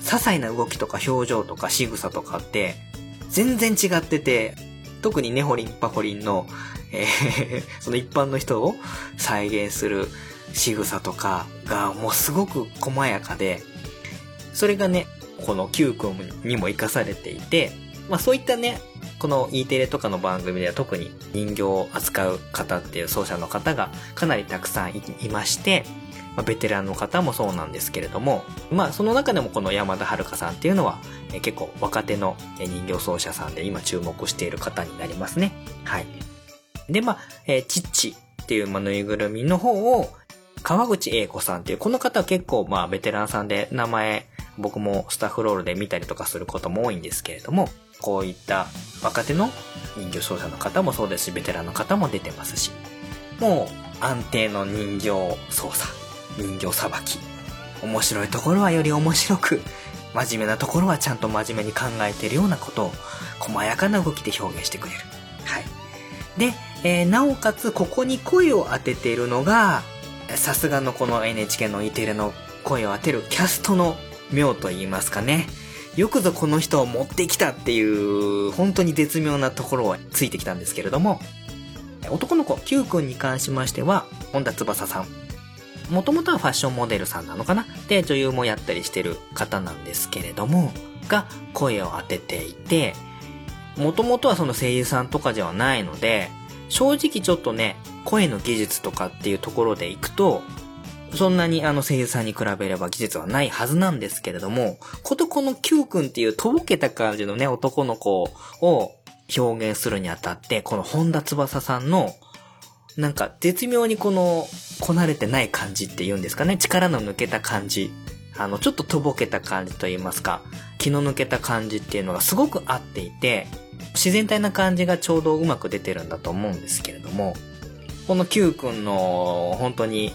些細な動きとか表情とか仕草とかって全然違ってて、特にネホリンパホリンの、えー、[LAUGHS] その一般の人を再現する仕草とかがもうすごく細やかで、それがね、この Q 君にも活かされていて、まあそういったね、この E テレとかの番組では特に人形を扱う方っていう奏者の方がかなりたくさんいまして、まあ、ベテランの方もそうなんですけれども、まあその中でもこの山田遥さんっていうのは、えー結構若手の人形奏者さんで今注目している方になりますね。はい。で、まあ、えーチッチっていう、まあ、ぬいぐるみの方を、川口英子さんっていう、この方は結構、まあ、ベテランさんで、名前、僕もスタッフロールで見たりとかすることも多いんですけれども、こういった若手の人形奏者の方もそうですし、ベテランの方も出てますし、もう、安定の人形操作、人形さばき。面白いところはより面白く、真面目なところはちゃんと真面目に考えてるようなことを、細やかな動きで表現してくれる。はい。で、えーなおかつここに声を当てているのが、さすがのこの NHK の E テレの声を当てるキャストの妙と言いますかね。よくぞこの人を持ってきたっていう、本当に絶妙なところはついてきたんですけれども、男の子、Q 君に関しましては、本田翼さん。もともとはファッションモデルさんなのかな？で、女優もやったりしてる方なんですけれども、が声を当てていて、もともとはその声優さんとかではないので、正直ちょっとね、声の技術とかっていうところでいくと、そんなにあの声優さんに比べれば技術はないはずなんですけれども、ことこの Q 君っていうとぼけた感じのね、男の子を表現するにあたって、この本田翼さんの、なんか絶妙にこの、こなれてない感じっていうんですかね、力の抜けた感じ。あの、ちょっととぼけた感じと言いますか、気の抜けた感じっていうのがすごく合っていて、自然体な感じがちょうどうまく出てるんだと思うんですけれども、この Q 君の本当に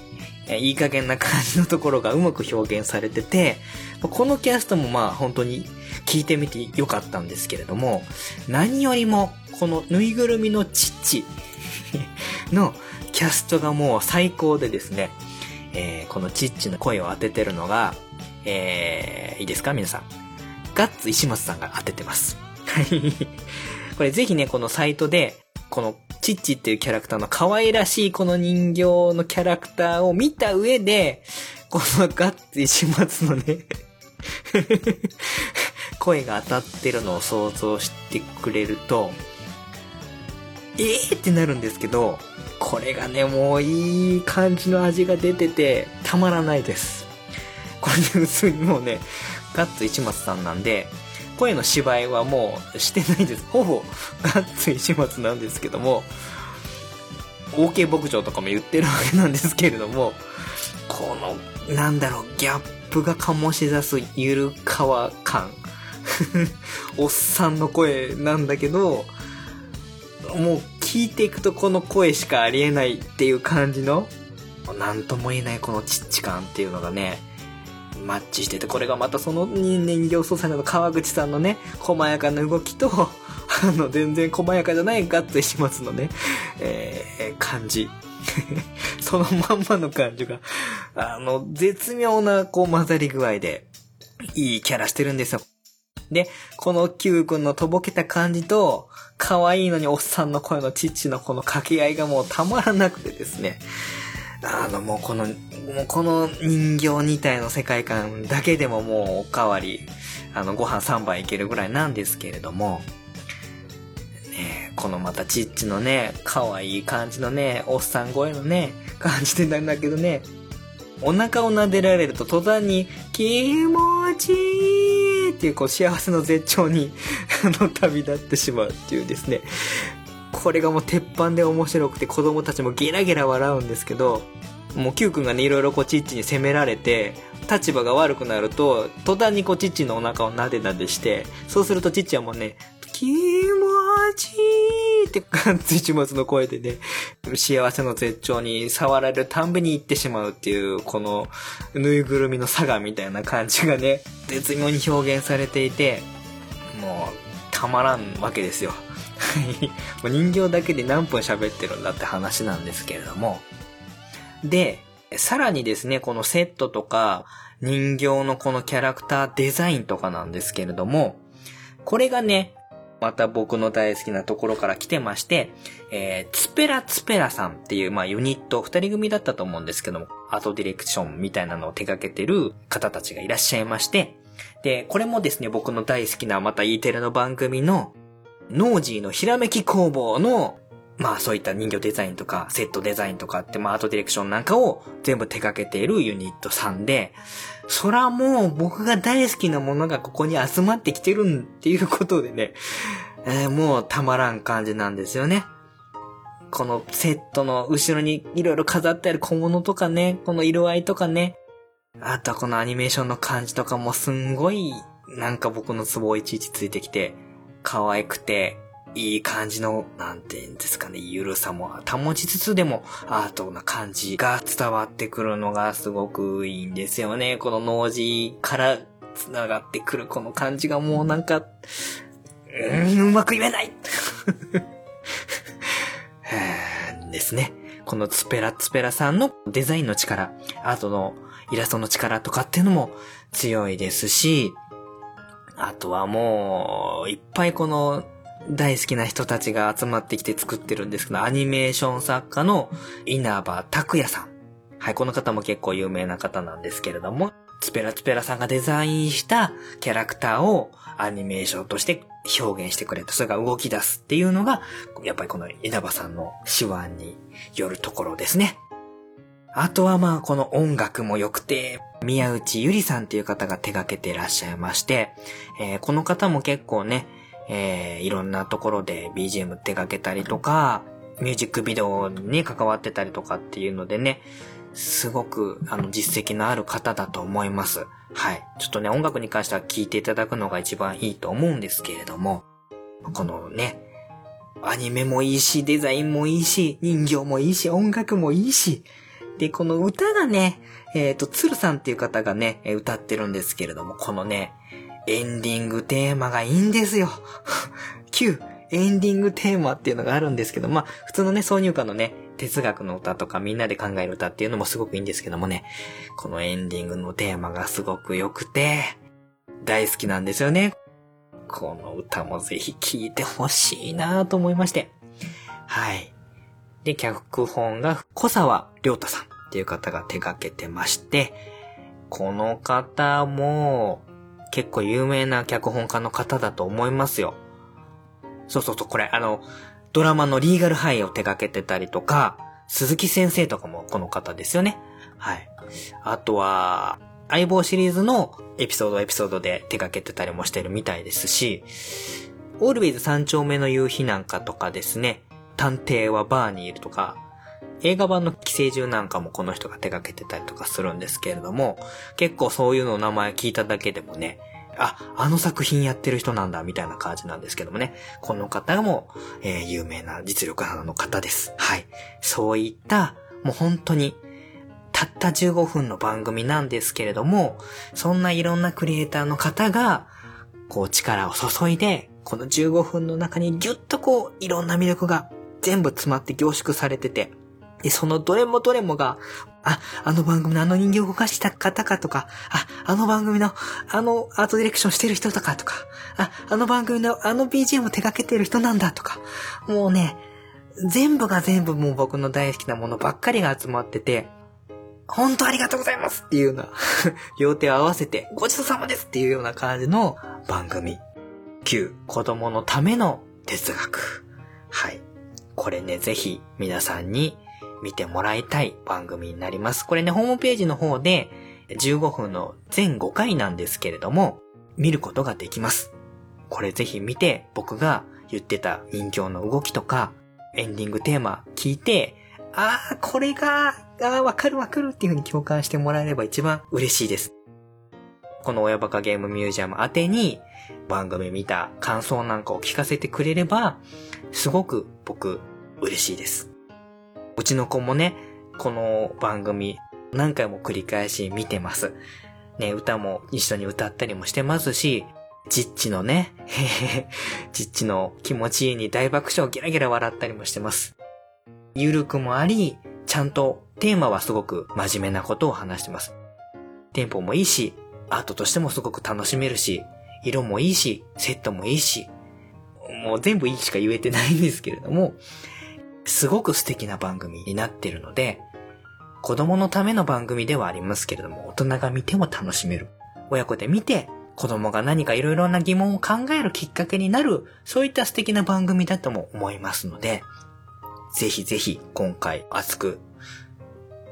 いい加減な感じのところがうまく表現されてて、このキャストもまあ本当に聞いてみてよかったんですけれども、何よりもこのぬいぐるみのチッチのキャストがもう最高でですね、えーこのチッチの声を当ててるのが、えーいいですか？皆さん。ガッツ石松さんが当ててます。はい。これぜひね、このサイトで、このチッチっていうキャラクターの可愛らしいこの人形のキャラクターを見た上で、このガッツ石松のね、声が当たってるのを想像してくれると、えー？ってなるんですけど、これがね、もういい感じの味が出てて、たまらないです。これね、普通にもうね、ガッツ石松さんなんで、声の芝居はもうしてないです。ほぼ [LAUGHS] ガッツ石松なんですけども、OK 牧場とかも言ってるわけなんですけれども、この、なんだろう、ギャップが醸し出すゆるかわ感。[LAUGHS] おっさんの声なんだけど、もう聞いていくとこの声しかありえないっていう感じの、なんとも言えないこのちっち感っていうのがね、マッチしてて、これがまたその人形操作の川口さんのね、細やかな動きと、あの、全然細やかじゃないガッツ石松のね、えー、感じ。[LAUGHS] そのまんまの感じが、あの、絶妙な、こう、混ざり具合で、いいキャラしてるんですよ。で、この Q 君のとぼけた感じと、可愛いのにおっさんの声のチッチのこの掛け合いがもうたまらなくてですね。あの、もうこの、もうこの人形2体の世界観だけでももうおかわり、あの、ご飯3杯いけるぐらいなんですけれども、ねえこのまたチッチのね、可愛い感じのね、おっさん声のね、感じでなんだけどね、お腹を撫でられると途端に気持ちいいっていうこう幸せの絶頂に [LAUGHS] の旅立ってしまうっていうですね。これがもう鉄板で面白くて子供たちもゲラゲラ笑うんですけど、もう Q 君がね、いろいろこうチッチに責められて、立場が悪くなると、途端にこうチッチのお腹を撫で撫でして、そうするとチッチはもうね、気持ちいいってガッツ一末の声でね、幸せの絶頂に触られるたんびに行ってしまうっていう、このぬいぐるみの差がみたいな感じがね、絶妙に表現されていて、もう、たまらんわけですよ。[LAUGHS] もう人形だけで何分喋ってるんだって話なんですけれども。で、さらにですね、このセットとか、人形のこのキャラクターデザインとかなんですけれども、これがね、また僕の大好きなところから来てまして、えー、ツペラツペラさんっていう、まあユニット、二人組だったと思うんですけども、アートディレクションみたいなのを手掛けてる方たちがいらっしゃいまして、で、これもですね、僕の大好きなまた E テレの番組の、ノージーのひらめき工房のまあそういった人形デザインとか、セットデザインとかって、まあアートディレクションなんかを全部手掛けているユニットさんで、そらもう僕が大好きなものがここに集まってきてるんっていうことでね、えー、もうたまらん感じなんですよね。このセットの後ろにいろいろ飾ってある小物とかね、この色合いとかね、あとはこのアニメーションの感じとかもすんごい、なんか僕のツボをいちいちついてきて、可愛くて、いい感じの、なんて言うんですかね、ゆるさも保ちつつでも、アートな感じが伝わってくるのがすごくいいんですよね。このノージーから繋がってくるこの感じがもうなんか、うーん、うまく言えないですね。このツペラツペラさんのデザインの力、アートのイラストの力とかっていうのも強いですし、あとはもう、いっぱいこの大好きな人たちが集まってきて作ってるんですけど、アニメーション作家の稲葉拓也さん。はい、この方も結構有名な方なんですけれども、ツペラツペラさんがデザインしたキャラクターをアニメーションとして表現してくれた。それが動き出すっていうのが、やっぱりこの稲葉さんの手腕によるところですね。あとはまあこの音楽も良くて、宮内ゆりさんっていう方が手掛けていらっしゃいまして、えー、この方も結構ね、えー、いろんなところで BGM 手掛けたりとか、ミュージックビデオに関わってたりとかっていうのでね、すごく、あの、実績のある方だと思います。はい。ちょっとね、音楽に関しては聴いていただくのが一番いいと思うんですけれども、このね、アニメもいいし、デザインもいいし、人形もいいし、音楽もいいし、で、この歌がね、えっ、ー、と、鶴さんっていう方がね、歌ってるんですけれども、このね、エンディングテーマがいいんですよ。[LAUGHS] 9、エンディングテーマっていうのがあるんですけど、まあ、普通のね、挿入歌のね、哲学の歌とかみんなで考える歌っていうのもすごくいいんですけどもね、このエンディングのテーマがすごく良くて、大好きなんですよね。この歌もぜひ聴いてほしいなと思いまして。はい。で、脚本が小沢良太さんっていう方が手掛けてまして、この方も結構有名な脚本家の方だと思いますよ。そうそうそう、これあの、ドラマのリーガルハイを手掛けてたりとか、鈴木先生とかもこの方ですよね。はい。あとは、相棒シリーズのエピソードエピソードで手掛けてたりもしてるみたいですし、オールウェイズ三丁目の夕日なんかとかですね、探偵はバーにいるとか、映画版の寄生獣なんかもこの人が手掛けてたりとかするんですけれども、結構そういうの名前聞いただけでもね、あ、あの作品やってる人なんだ、みたいな感じなんですけどもね。この方も、えー、有名な実力派の方です。はい。そういった、もう本当に、たった15分の番組なんですけれども、そんないろんなクリエイターの方が、こう力を注いで、この15分の中にギュッとこう、いろんな魅力が全部詰まって凝縮されてて、で、そのどれもどれもが、あ、あの番組のあの人形を動かした方かとか、あ、あの番組のあのアートディレクションしてる人とかとか、あ、あの番組のあの BGM を手掛けてる人なんだとか、もうね、全部が全部もう僕の大好きなものばっかりが集まってて、本当ありがとうございますっていうような [LAUGHS] 両手を合わせて、ごちそうさまですっていうような感じの番組。9、子供のための哲学。はい。これね、ぜひ皆さんに見てもらいたい番組になります。これね、ホームページの方で15分の全5回なんですけれども、見ることができます。これぜひ見て、僕が言ってた人形の動きとか、エンディングテーマ聞いて、ああ、これが、ああ、わかるわかるっていう風に共感してもらえれば一番嬉しいです。この親バカゲームミュージアム宛てに番組見た感想なんかを聞かせてくれれば、すごく僕嬉しいです。うちの子もね、この番組何回も繰り返し見てます。ね、歌も一緒に歌ったりもしてますし、ジッチのね、[LAUGHS] ジッチの気持ちいいに大爆笑ギラギラ笑ったりもしてます。ゆるくもあり、ちゃんとテーマはすごく真面目なことを話してます。テンポもいいし、アートとしてもすごく楽しめるし、色もいいし、セットもいいし、もう全部いいしか言えてないんですけれども、すごく素敵な番組になってるので、子供のための番組ではありますけれども、大人が見ても楽しめる。親子で見て、子供が何かいろいろな疑問を考えるきっかけになる、そういった素敵な番組だとも思いますので、ぜひぜひ今回熱く、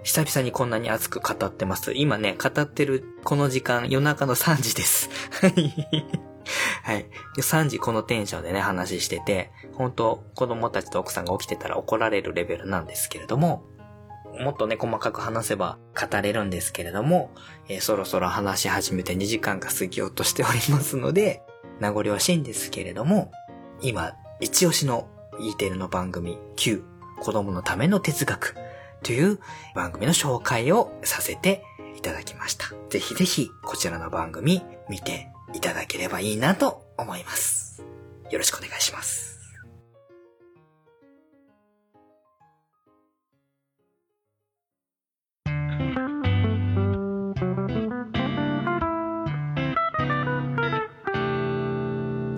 久々にこんなに熱く語ってます。今ね、語ってるこの時間、夜中の3時です。[LAUGHS] はい3時このテンションでね、話してて、本当子供たちと奥さんが起きてたら怒られるレベルなんですけれども、もっとね、細かく話せば語れるんですけれども、えーそろそろ話し始めて2時間が過ぎようとしておりますので、名残惜しいんですけれども、今、一押しの E テレの番組 Q、子供のための哲学という番組の紹介をさせていただきました。ぜひぜひこちらの番組見ていただければいいなと思います。よろしくお願いします。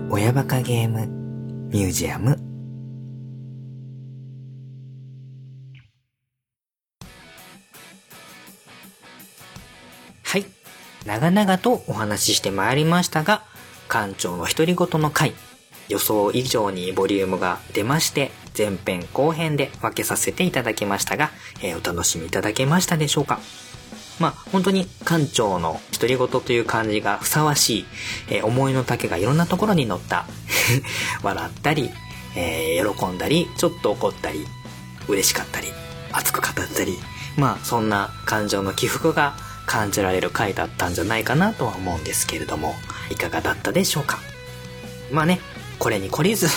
親バカゲームミュージアム長々とお話ししてまいりましたが、館長の独り言の回、予想以上にボリュームが出まして、前編後編で分けさせていただきましたが、えーお楽しみいただけましたでしょうか。まあ本当に館長の独り言という感じがふさわしい、えー思いの丈がいろんなところに乗った、[LAUGHS] 笑ったり、えー喜んだり、ちょっと怒ったり、嬉しかったり、熱く語ったり、まあそんな感情の起伏が感じられる回だったんじゃないかなとは思うんですけれども、いかがだったでしょうか？まあね、これに懲りず、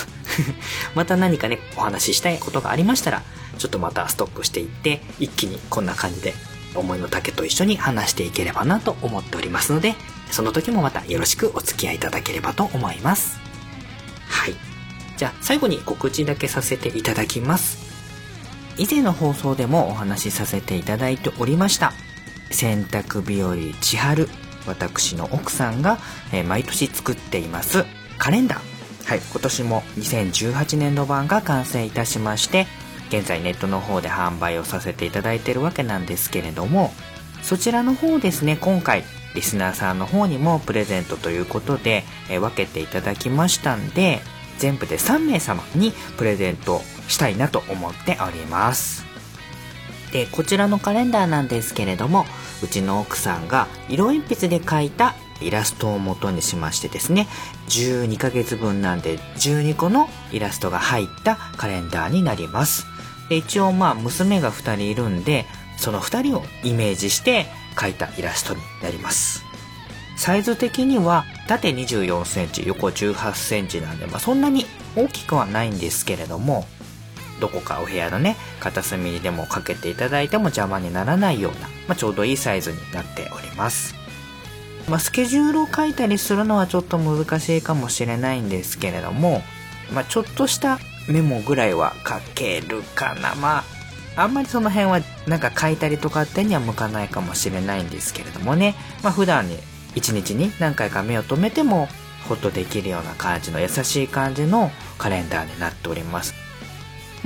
[LAUGHS] また何かね、お話ししたいことがありましたら、ちょっとまたストックしていって、一気にこんな感じで、思いの丈と一緒に話していければなと思っておりますので、その時もまたよろしくお付き合いいただければと思います。はい。じゃあ、最後に告知だけさせていただきます。以前の放送でもお話しさせていただいておりました。洗濯日和千春。私の奥さんが、えー毎年作っていますカレンダー。はい、今年も2018年度版が完成いたしまして、現在ネットの方で販売をさせていただいているわけなんですけれども、そちらの方ですね、今回、リスナーさんの方にもプレゼントということで、えー分けていただきましたんで、全部で3名様にプレゼントしたいなと思っております。で、こちらのカレンダーなんですけれども、うちの奥さんが色鉛筆で描いたイラストを元にしましてですね、12ヶ月分なんで12個のイラストが入ったカレンダーになります。で、一応まあ娘が2人いるんで、その2人をイメージして描いたイラストになります。サイズ的には縦24センチ、横18センチなんで、まあそんなに大きくはないんですけれども、どこかお部屋のね、片隅にでもかけていただいても邪魔にならないような、まあ、ちょうどいいサイズになっております。まあ、スケジュールを書いたりするのはちょっと難しいかもしれないんですけれども、まあ、ちょっとしたメモぐらいは書けるかな。まあ、あんまりその辺はなんか書いたりとかってには向かないかもしれないんですけれどもね。まあ、普段に一日に何回か目を留めてもホッとできるような感じの優しい感じのカレンダーになっております。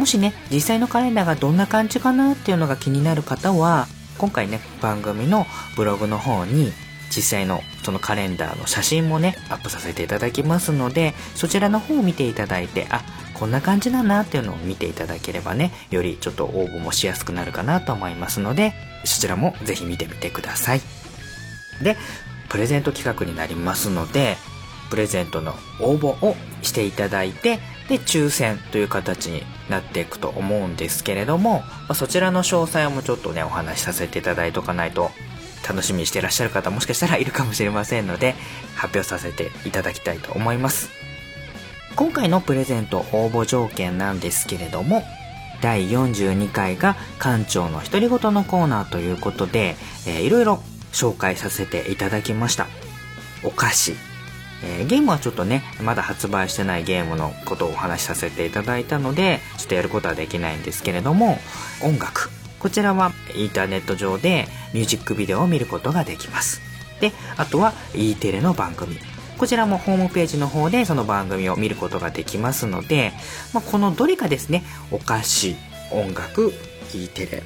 もしね、実際のカレンダーがどんな感じかなっていうのが気になる方は、今回ね、番組のブログの方に、実際のそのカレンダーの写真もね、アップさせていただきますので、そちらの方を見ていただいて、あ、こんな感じだなっていうのを見ていただければね、よりちょっと応募もしやすくなるかなと思いますので、そちらもぜひ見てみてください。で、プレゼント企画になりますので、プレゼントの応募をしていただいて、で、抽選という形になっていくと思うんですけれども、まあそちらの詳細もちょっとね、お話しさせていただいておかないと、楽しみにしてらっしゃる方もしかしたらいるかもしれませんので、発表させていただきたいと思います。今回のプレゼント応募条件なんですけれども、第42回が館長の独り言のコーナーということで、えーいろいろ紹介させていただきました。お菓子、えーゲームはちょっとね、まだ発売してないゲームのことをお話しさせていただいたので、ちょっとやることはできないんですけれども、音楽。こちらはインターネット上でミュージックビデオを見ることができます。で、あとは E テレの番組。こちらもホームページの方でその番組を見ることができますので、まあ、このどれかですね、お菓子、音楽、E テレ、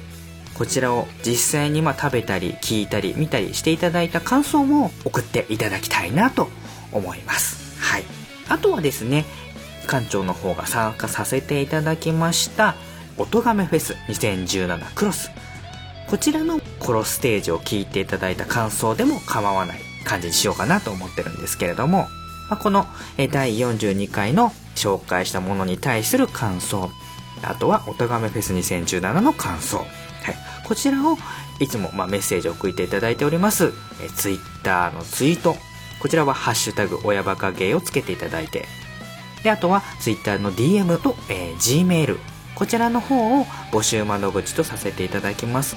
こちらを実際にま食べたり聞いたり見たりしていただいた感想も送っていただきたいなと思います。はい。あとはですね、館長の方が参加させていただきました音亀フェス2017クロス。こちらのコロステージを聞いていただいた感想でも構わない感じにしようかなと思ってるんですけれども、ま、この第42回の紹介したものに対する感想、あとは音亀フェス2017の感想、はい、こちらをいつもまメッセージを送っていただいております、え Twitter のツイート、こちらはハッシュタグ親バカ芸をつけていただいて、で、あとは Twitter の DM と、えー、Gmail、こちらの方を募集窓口とさせていただきます。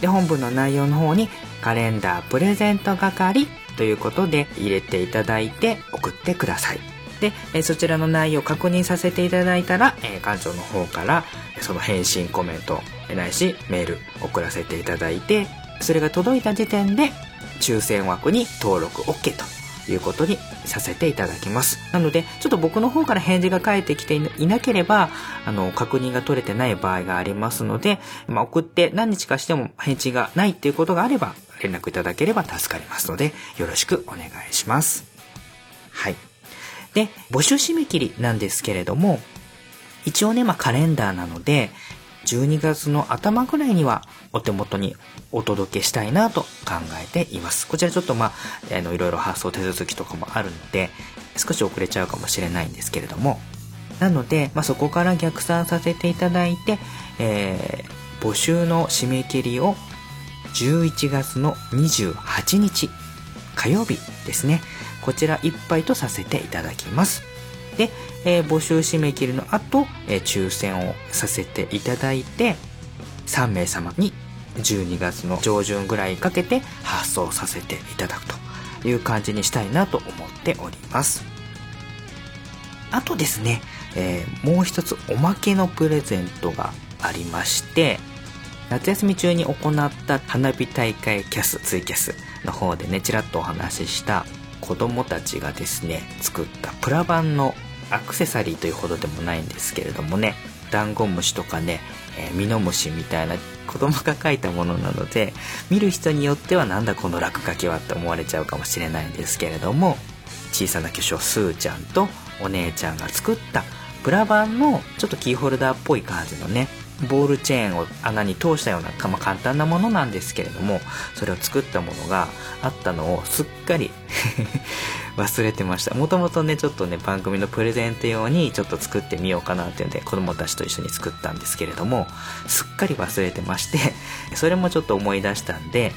で、本文の内容の方にカレンダープレゼント係ということで入れていただいて送ってください。で、えそちらの内容を確認させていただいたら、え館長の方からその返信コメントないしメール送らせていただいて、それが届いた時点で抽選枠に登録 OK ということにさせていただきます。なので、ちょっと僕の方から返事が返ってきていなければ、あの、確認が取れてない場合がありますので、まあ、送って何日かしても返事がないっていうことがあれば、連絡いただければ助かりますので、よろしくお願いします。はい。で、募集締め切りなんですけれども、一応ね、まあ、カレンダーなので、12月の頭ぐらいにはお手元にお届けしたいなと考えています。こちらちょっとまあ、あの、いろいろ発送手続きとかもあるので、少し遅れちゃうかもしれないんですけれども、なので、まあ、そこから逆算させていただいて、えー、募集の締め切りを11月の28日火曜日ですね。こちらいっぱいとさせていただきます。で、えー、募集締め切りの後、えー、抽選をさせていただいて、3名様に12月の上旬ぐらいかけて発送させていただくという感じにしたいなと思っております。あとですね、えー、もう一つおまけのプレゼントがありまして、夏休み中に行った花火大会キャス、ツイキャスの方でね、ちらっとお話しした子供たちがですね、作ったプラ版のアクセサリーというほどでもないんですけれどもねダンゴムシとかね、えー、ミノムシみたいな子供が描いたものなので見る人によってはなんだこの落書きはって思われちゃうかもしれないんですけれども小さな巨匠スーちゃんとお姉ちゃんが作ったプラ版のちょっとキーホルダーっぽい感じのねボールチェーンを穴に通したような、まあ、簡単なものなんですけれどもそれを作ったものがあったのをすっかり忘れてました。もともとねちょっとね番組のプレゼント用にちょっと作ってみようかなっていうんで子供たちと一緒に作ったんですけれどもすっかり忘れてましてそれもちょっと思い出したんで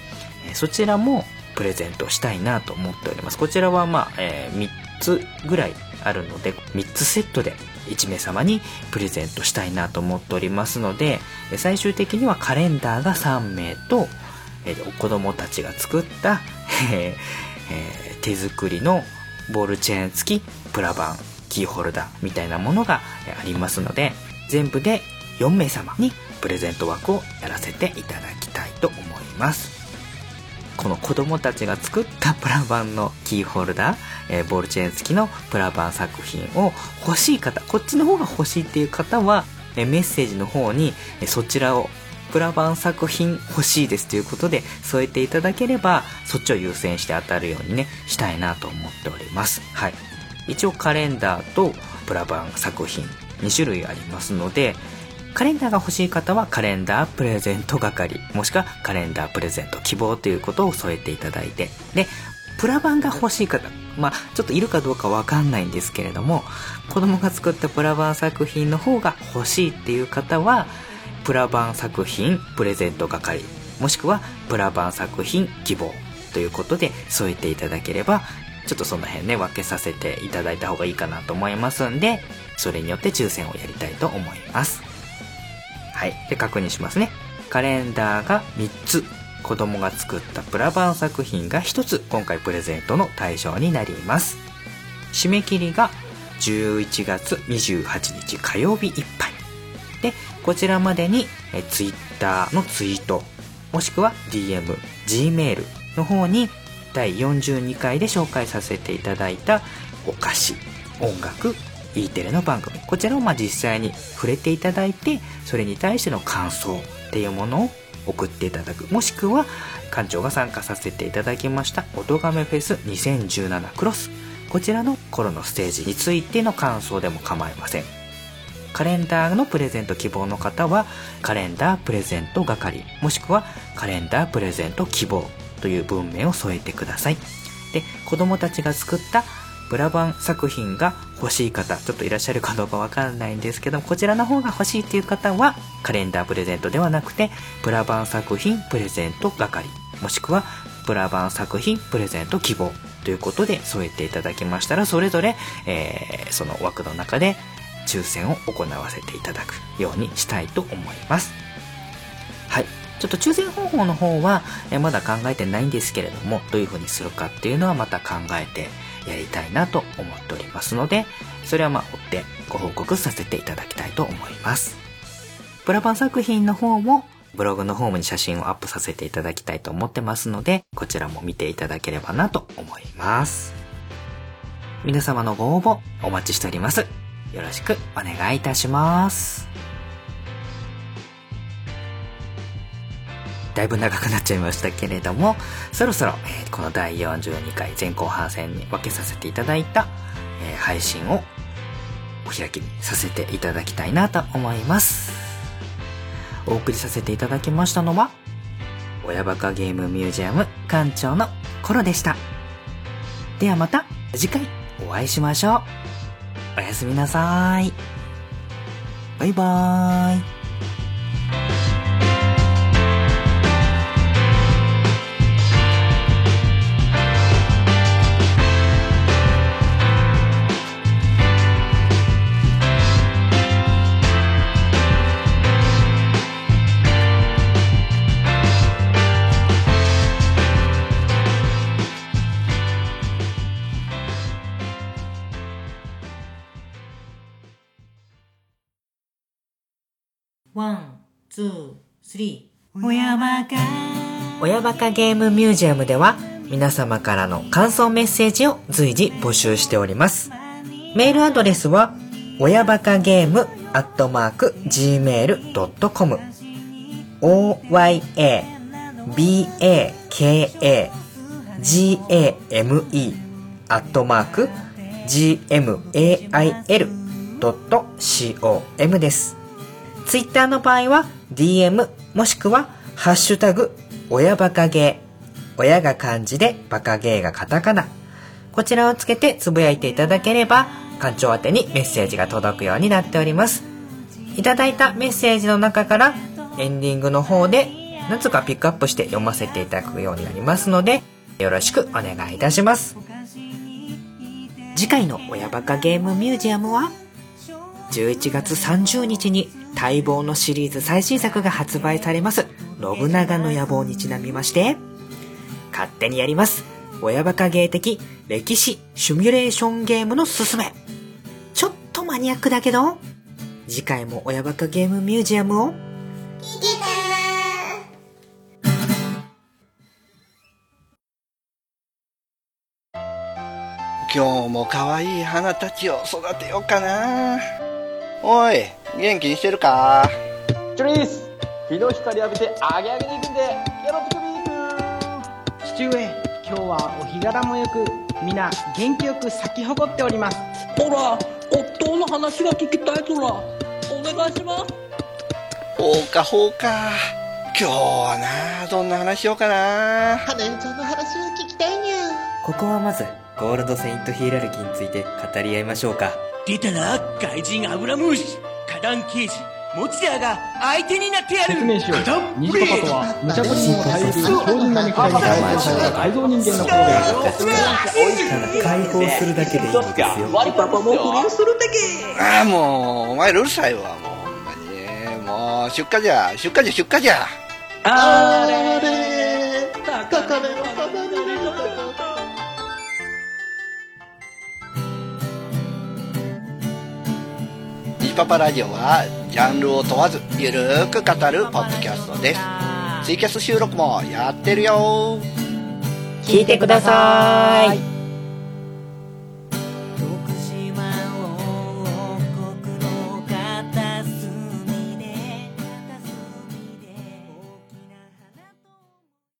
そちらもプレゼントしたいなと思っております。こちらはまあ、えー、3つぐらいあるので3つセットで1名様にプレゼントしたいなと思っておりますので最終的にはカレンダーが3名と、子供たちが作った、え手作りのボールチェーン付きプラバンキーホルダーみたいなものがありますので全部で4名様にプレゼント枠をやらせていただきたいと思います。この子供たちが作ったプラバンのキーホルダー、えー、ボールチェーン付きのプラバン作品を欲しい方、こっちの方が欲しいっていう方は、メッセージの方に、そちらをプラバン作品欲しいですということで添えていただければ、そっちを優先して当たるようにね、したいなと思っております。はい。一応カレンダーとプラバン作品2種類ありますので、カレンダーが欲しい方はカレンダープレゼント係、もしくはカレンダープレゼント希望ということを添えていただいて、で、プラ版が欲しい方、まあ、ちょっといるかどうかわかんないんですけれども、子供が作ったプラ版作品の方が欲しいっていう方は、プラ版作品プレゼント係、もしくはプラ版作品希望ということで添えていただければ、ちょっとその辺ね、分けさせていただいた方がいいかなと思いますんで、それによって抽選をやりたいと思います。はい。で、確認しますね。カレンダーが3つ、子供が作ったプラバン作品が1つ、今回プレゼントの対象になります。締め切りが11月28日火曜日いっぱい。で、こちらまでにえ Twitter のツイート、もしくは DM、Gmail の方に第42回で紹介させていただいたお菓子、音楽、E テレの番組こちらをまあ実際に触れていただいてそれに対しての感想っていうものを送っていただくもしくは館長が参加させていただきました「音亀フェス2017クロス」こちらの頃のステージについての感想でも構いません。カレンダーのプレゼント希望の方はカレンダープレゼント係もしくはカレンダープレゼント希望という文面を添えてください。で子供たちが作ったブラバン作品が欲しい方ちょっといらっしゃるかどうかわからないんですけどこちらの方が欲しいっていう方はカレンダープレゼントではなくてブラバン作品プレゼント係もしくはブラバン作品プレゼント希望ということで添えていただきましたらそれぞれ、えーその枠の中で抽選を行わせていただくようにしたいと思いますはいちょっと抽選方法の方は、えまだ考えてないんですけれどもどういう風にするかっていうのはまた考えてやりたいなと思っておりますのでそれはまあ追ってご報告させていただきたいと思いますプラバン作品の方もブログのホームに写真をアップさせていただきたいと思ってますので、こちらも見ていただければなと思います。皆様のご応募お待ちしております。よろしくお願いいたします。だいぶ長くなっちゃいましたけれども、そろそろ、えーこの第42回前後半戦に分けさせていただいた、えー配信をお開きにさせていただきたいなと思います。お送りさせていただきましたのは、親バカゲームミュージアム館長のコロでした。ではまた次回お会いしましょう。おやすみなさい。バイバーイ。ン、ツー、スリー。親バカ。親バカゲームミュージアムでは皆様からの感想メッセージを随時募集しております。メールアドレスは親バカゲームアットマーク gmail.com oyabaka-game アットマーク gmail.com です。ツイッターの場合は DM もしくはハッシュタグ親バカゲー。親が漢字でバカゲーがカタカナ。こちらをつけてつぶやいていただければ館長宛てにメッセージが届くようになっております。いただいたメッセージの中からエンディングの方で何つかピックアップして読ませていただくようになりますのでよろしくお願いいたします。次回の親バカゲームミュージアムは11月30日に待望のシリーズ最新作が発売されます。信長の野望にちなみまして。勝手にやります。親バカ芸的歴史シミュレーションゲームのすすめ。ちょっとマニアックだけど。次回も親バカゲームミュージアムを。聞いてね今日も可愛い花たちを育てようかな。おい元気にしてるか？チョリース日の光浴びてアゲアゲに行くんでよろしくビーム父上今日はお日柄もよく皆元気よく咲き誇っております。ほら、夫の話が聞きたいぞら。お願いします。ほうかほうか。今日はなどんな話しようかな。花江ちゃんの話を聞きたいにゃここはまずゴールドセイントヒエラルキーについて語り合いましょうか出たな怪人アブラムーシ花壇刑事持田が相手になってやる。説明しよう。虹パパとは無茶ぶりにも耐え強靭な肉体にされた改造人間のことですただ解放する。だけでいいんですよパパも不倫する。だけ。ああもうお前らうる。さいわもうほんまにねもう出荷じゃ出荷じゃ出荷じゃあれ高めのジパパラジオはジャンルを問わずゆるーく語るポッドキャストです。ツイキャス収録もやってるよ。聞いてください